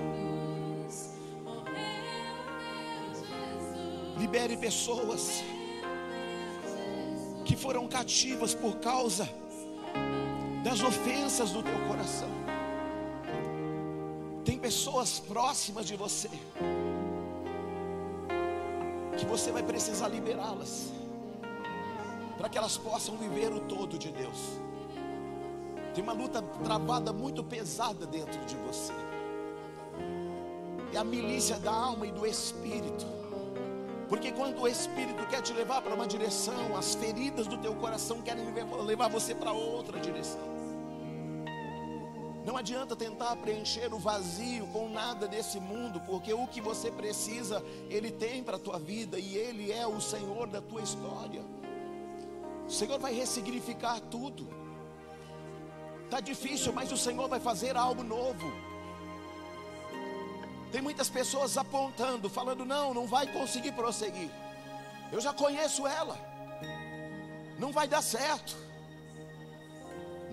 Libere pessoas que foram cativas por causa das ofensas do teu coração. Tem pessoas próximas de você que você vai precisar liberá-las para que elas possam viver o todo de Deus. Tem uma luta travada muito pesada dentro de você. É a milícia da alma e do espírito. Porque quando o Espírito quer te levar para uma direção, as feridas do teu coração querem levar você para outra direção. Não adianta tentar preencher o vazio com nada desse mundo, porque o que você precisa, Ele tem para a tua vida e Ele é o Senhor da tua história. O Senhor vai ressignificar tudo. Está difícil, mas o Senhor vai fazer algo novo. Tem muitas pessoas apontando, falando: não, não vai conseguir prosseguir. Eu já conheço ela, não vai dar certo.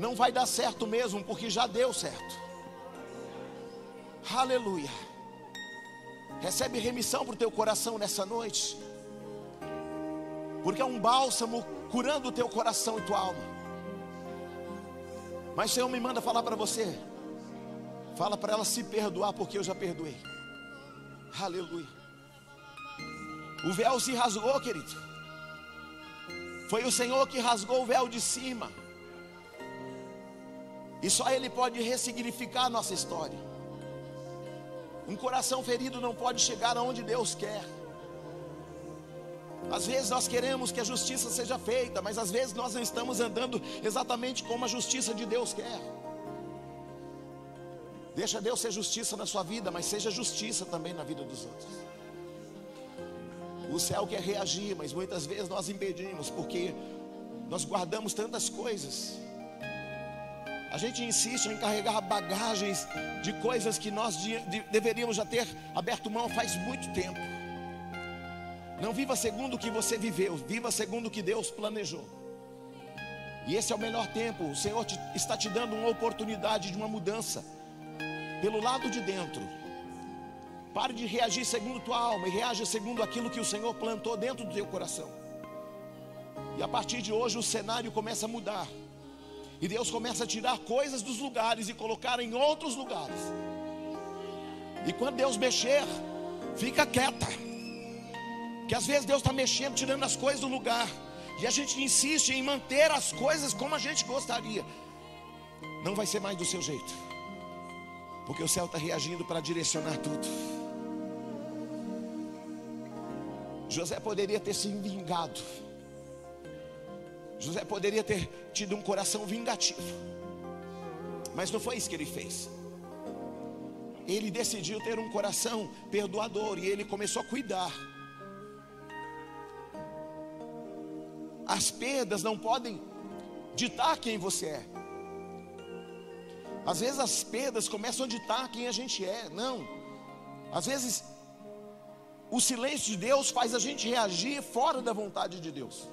Não vai dar certo mesmo, porque já deu certo. Aleluia. Recebe remissão para o teu coração nessa noite, porque é um bálsamo curando o teu coração e tua alma. Mas Senhor me manda falar para você, fala para ela se perdoar, porque eu já perdoei. Aleluia. O véu se rasgou, querido. Foi o Senhor que rasgou o véu de cima. E só Ele pode ressignificar a nossa história. Um coração ferido não pode chegar aonde Deus quer. Às vezes nós queremos que a justiça seja feita, mas às vezes nós não estamos andando exatamente como a justiça de Deus quer. Deixa Deus ser justiça na sua vida, mas seja justiça também na vida dos outros. O céu quer reagir, mas muitas vezes nós impedimos, porque nós guardamos tantas coisas. A gente insiste em carregar bagagens de coisas que nós de, de, deveríamos já ter aberto mão faz muito tempo. Não viva segundo o que você viveu, viva segundo o que Deus planejou. E esse é o melhor tempo. O Senhor te, está te dando uma oportunidade de uma mudança pelo lado de dentro. Pare de reagir segundo tua alma e reaja segundo aquilo que o Senhor plantou dentro do teu coração. E a partir de hoje o cenário começa a mudar. E Deus começa a tirar coisas dos lugares e colocar em outros lugares. E quando Deus mexer, fica quieta. Que às vezes Deus está mexendo, tirando as coisas do lugar. E a gente insiste em manter as coisas como a gente gostaria. Não vai ser mais do seu jeito. Porque o céu está reagindo para direcionar tudo. José poderia ter se vingado. José poderia ter tido um coração vingativo. Mas não foi isso que ele fez. Ele decidiu ter um coração perdoador e ele começou a cuidar. As perdas não podem ditar quem você é. Às vezes as perdas começam a ditar quem a gente é. Não. Às vezes o silêncio de Deus faz a gente reagir fora da vontade de Deus.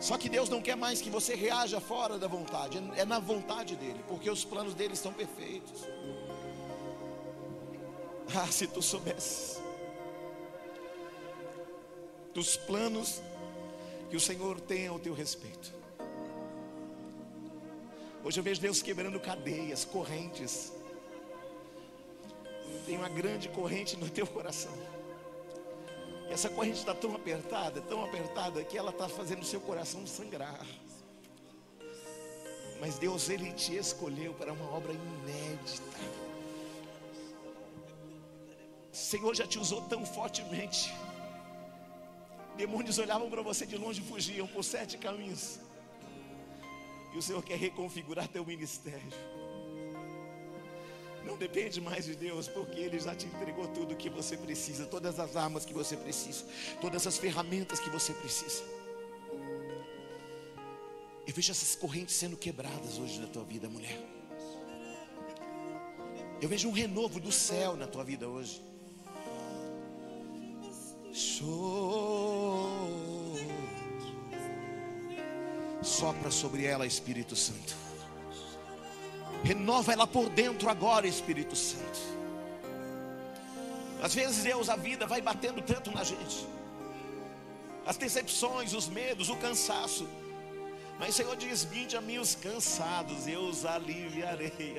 Só que Deus não quer mais que você reaja fora da vontade, é na vontade dele, porque os planos dele são perfeitos. Ah, se tu soubesses dos planos que o Senhor tem ao teu respeito. Hoje eu vejo Deus quebrando cadeias, correntes. Tem uma grande corrente no teu coração. Essa corrente está tão apertada, tão apertada, que ela está fazendo o seu coração sangrar. Mas Deus, Ele te escolheu para uma obra inédita. O Senhor já te usou tão fortemente. Demônios olhavam para você de longe e fugiam por sete caminhos. E o Senhor quer reconfigurar teu ministério. Não depende mais de Deus, porque Ele já te entregou tudo o que você precisa, todas as armas que você precisa, todas as ferramentas que você precisa. Eu vejo essas correntes sendo quebradas hoje na tua vida, mulher. Eu vejo um renovo do céu na tua vida hoje. Sopra sobre ela, Espírito Santo. Renova ela por dentro agora, Espírito Santo. Às vezes, Deus, a vida vai batendo tanto na gente. As decepções, os medos, o cansaço. Mas o Senhor diz: Vinde a mim os cansados, eu os aliviarei.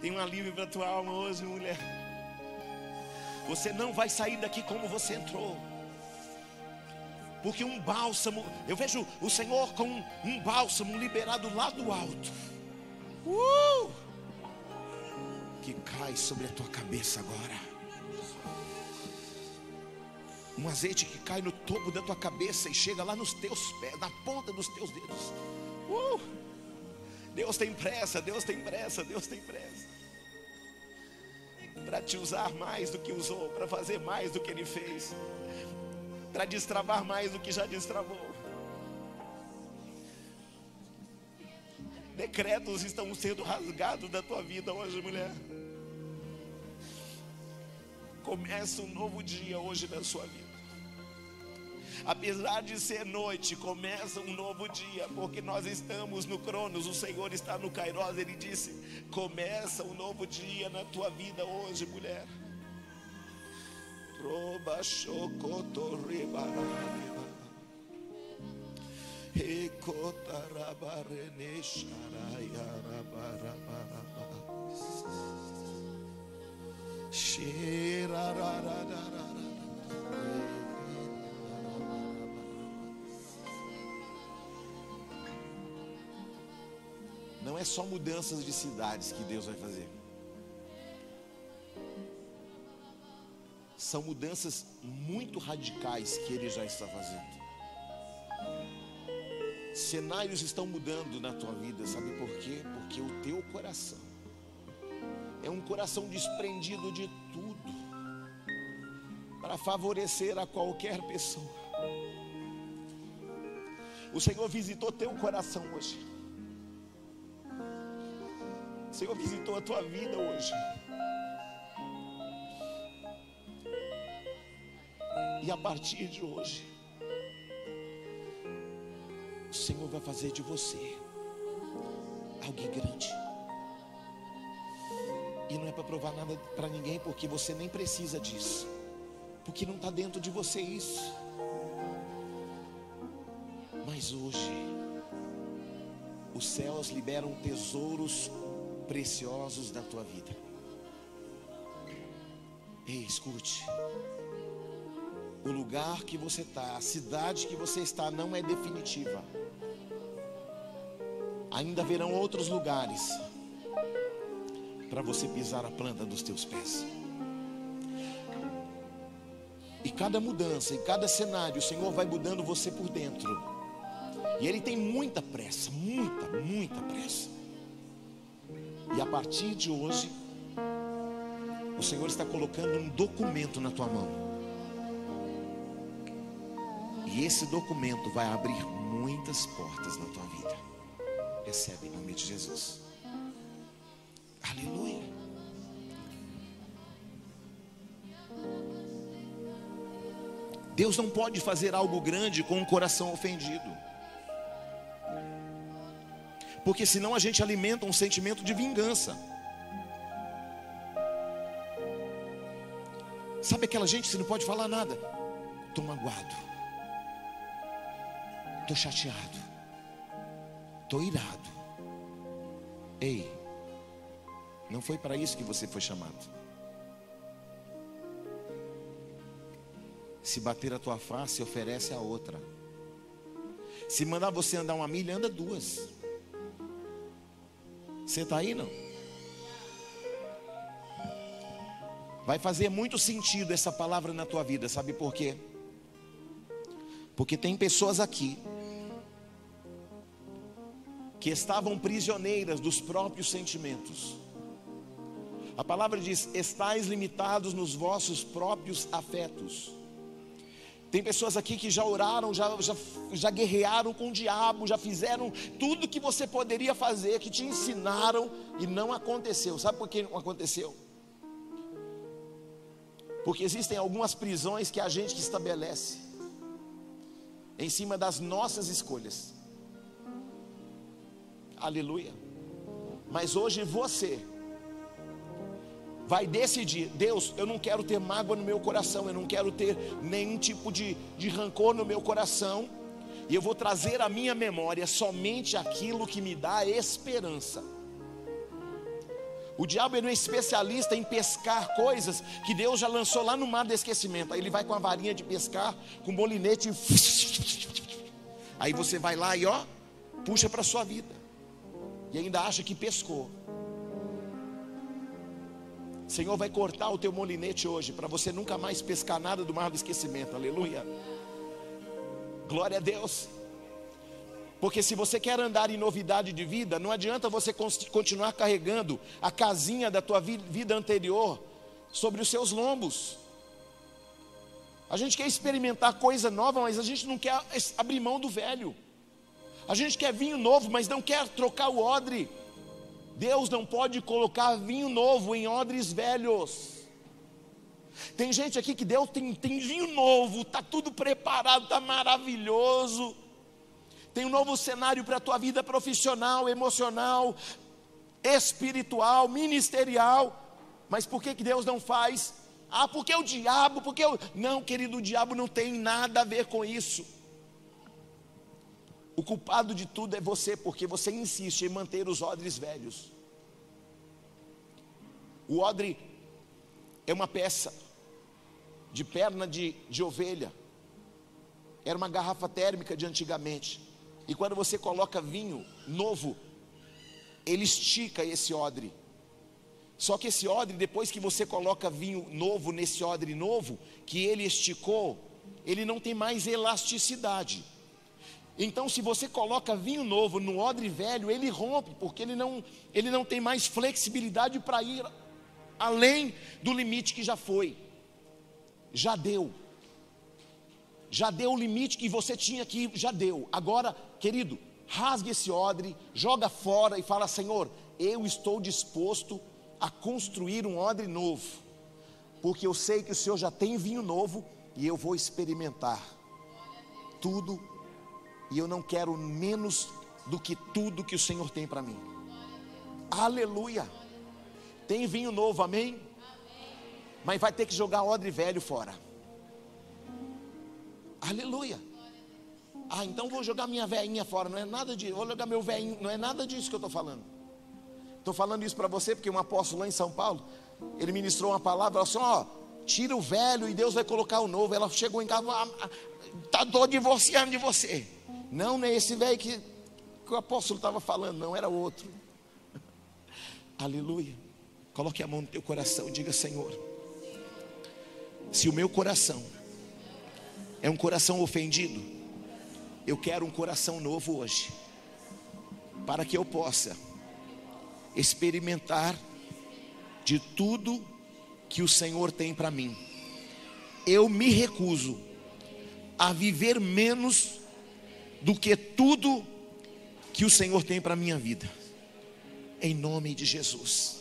Tem um alívio para tua alma hoje, mulher. Você não vai sair daqui como você entrou. Porque um bálsamo, eu vejo o Senhor com um, bálsamo liberado lá do alto. Uh! Que cai sobre a tua cabeça agora. Um azeite que cai no topo da tua cabeça e chega lá nos teus pés, na ponta dos teus dedos. Uh! Deus tem pressa, Deus tem pressa, Deus tem pressa. Para te usar mais do que usou, para fazer mais do que Ele fez para destravar mais do que já destravou. Decretos estão sendo rasgados da tua vida hoje, mulher. Começa um novo dia hoje na sua vida. Apesar de ser noite, começa um novo dia, porque nós estamos no Cronos, o Senhor está no Kairos. Ele disse: Começa um novo dia na tua vida hoje, mulher. Roba shokoto ribaraba. Ekota rabarene sharaya rabaraba. Shirarararara. Não são mudanças muito radicais que ele já está fazendo. Cenários estão mudando na tua vida, sabe por quê? Porque o teu coração é um coração desprendido de tudo para favorecer a qualquer pessoa. O Senhor visitou teu coração hoje. O Senhor visitou a tua vida hoje. E a partir de hoje, o Senhor vai fazer de você alguém grande. E não é para provar nada para ninguém, porque você nem precisa disso. Porque não está dentro de você isso. Mas hoje, os céus liberam tesouros preciosos da tua vida. Ei, escute o lugar que você está, a cidade que você está não é definitiva. Ainda haverão outros lugares para você pisar a planta dos teus pés. E cada mudança, em cada cenário, o Senhor vai mudando você por dentro. E Ele tem muita pressa, muita, muita pressa. E a partir de hoje, o Senhor está colocando um documento na tua mão. E esse documento vai abrir muitas portas na tua vida. Recebe em nome de Jesus. Aleluia. Deus não pode fazer algo grande com um coração ofendido. Porque senão a gente alimenta um sentimento de vingança. Sabe aquela gente que não pode falar nada? Estou magoado. Estou chateado. Estou irado. Ei, não foi para isso que você foi chamado. Se bater a tua face, oferece a outra. Se mandar você andar uma milha, anda duas. Você está aí não? Vai fazer muito sentido essa palavra na tua vida, sabe por quê? Porque tem pessoas aqui que estavam prisioneiras dos próprios sentimentos. A palavra diz: estáis limitados nos vossos próprios afetos. Tem pessoas aqui que já oraram, já, já, já guerrearam com o diabo, já fizeram tudo que você poderia fazer, que te ensinaram e não aconteceu. Sabe por que não aconteceu? Porque existem algumas prisões que a gente estabelece em cima das nossas escolhas. Aleluia. Mas hoje você vai decidir: Deus, eu não quero ter mágoa no meu coração, eu não quero ter nenhum tipo de, de rancor no meu coração, e eu vou trazer à minha memória somente aquilo que me dá esperança. O diabo é um especialista em pescar coisas que Deus já lançou lá no mar do esquecimento. Aí ele vai com a varinha de pescar, com o molinete. Aí você vai lá e ó, puxa para sua vida. E ainda acha que pescou. O Senhor vai cortar o teu molinete hoje para você nunca mais pescar nada do mar do esquecimento. Aleluia. Glória a Deus. Porque se você quer andar em novidade de vida, não adianta você continuar carregando a casinha da tua vida anterior sobre os seus lombos. A gente quer experimentar coisa nova, mas a gente não quer abrir mão do velho. A gente quer vinho novo, mas não quer trocar o odre. Deus não pode colocar vinho novo em odres velhos. Tem gente aqui que Deus tem, tem vinho novo, está tudo preparado, está maravilhoso tem um novo cenário para a tua vida profissional, emocional, espiritual, ministerial. Mas por que, que Deus não faz? Ah, porque o diabo, porque eu. Não, querido, o diabo não tem nada a ver com isso. O culpado de tudo é você, porque você insiste em manter os odres velhos. O odre é uma peça de perna de, de ovelha. Era uma garrafa térmica de antigamente. E quando você coloca vinho novo, ele estica esse odre. Só que esse odre, depois que você coloca vinho novo nesse odre novo, que ele esticou, ele não tem mais elasticidade. Então, se você coloca vinho novo no odre velho, ele rompe, porque ele não, ele não tem mais flexibilidade para ir além do limite que já foi, já deu já deu o limite que você tinha que já deu. Agora, querido, rasgue esse odre, joga fora e fala: Senhor, eu estou disposto a construir um odre novo, porque eu sei que o Senhor já tem vinho novo e eu vou experimentar tudo, e eu não quero menos do que tudo que o Senhor tem para mim. Aleluia! Tem vinho novo, amém? Mas vai ter que jogar odre velho fora. Aleluia. Ah, então vou jogar minha veinha fora. Não é nada disso. Vou jogar meu velhinho. Não é nada disso que eu estou falando. Estou falando isso para você porque um apóstolo lá em São Paulo, ele ministrou uma palavra assim: ó, tira o velho e Deus vai colocar o novo. Ela chegou em casa, está ah, todo divorciando de você. Não, não é esse velho que, que o apóstolo estava falando, não, era outro. Aleluia. Coloque a mão no teu coração, diga: Senhor, se o meu coração é um coração ofendido. Eu quero um coração novo hoje, para que eu possa experimentar de tudo que o Senhor tem para mim. Eu me recuso a viver menos do que tudo que o Senhor tem para a minha vida. Em nome de Jesus.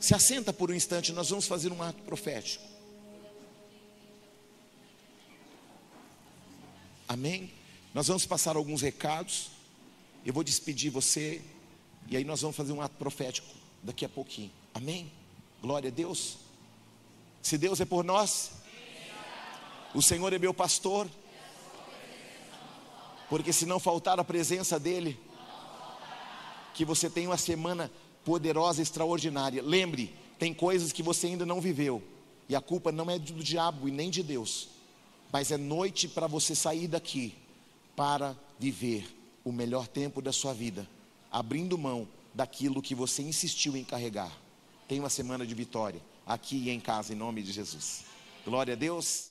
Se assenta por um instante, nós vamos fazer um ato profético. Amém? Nós vamos passar alguns recados. Eu vou despedir você. E aí nós vamos fazer um ato profético daqui a pouquinho. Amém? Glória a Deus. Se Deus é por nós, o Senhor é meu pastor. Porque se não faltar a presença dEle, que você tenha uma semana poderosa, extraordinária. Lembre, tem coisas que você ainda não viveu, E a culpa não é do diabo e nem de Deus, mas é noite para você sair daqui para viver o melhor tempo da sua vida, abrindo mão daquilo que você insistiu em carregar. Tenha uma semana de vitória aqui e em casa, em nome de Jesus. Glória a Deus.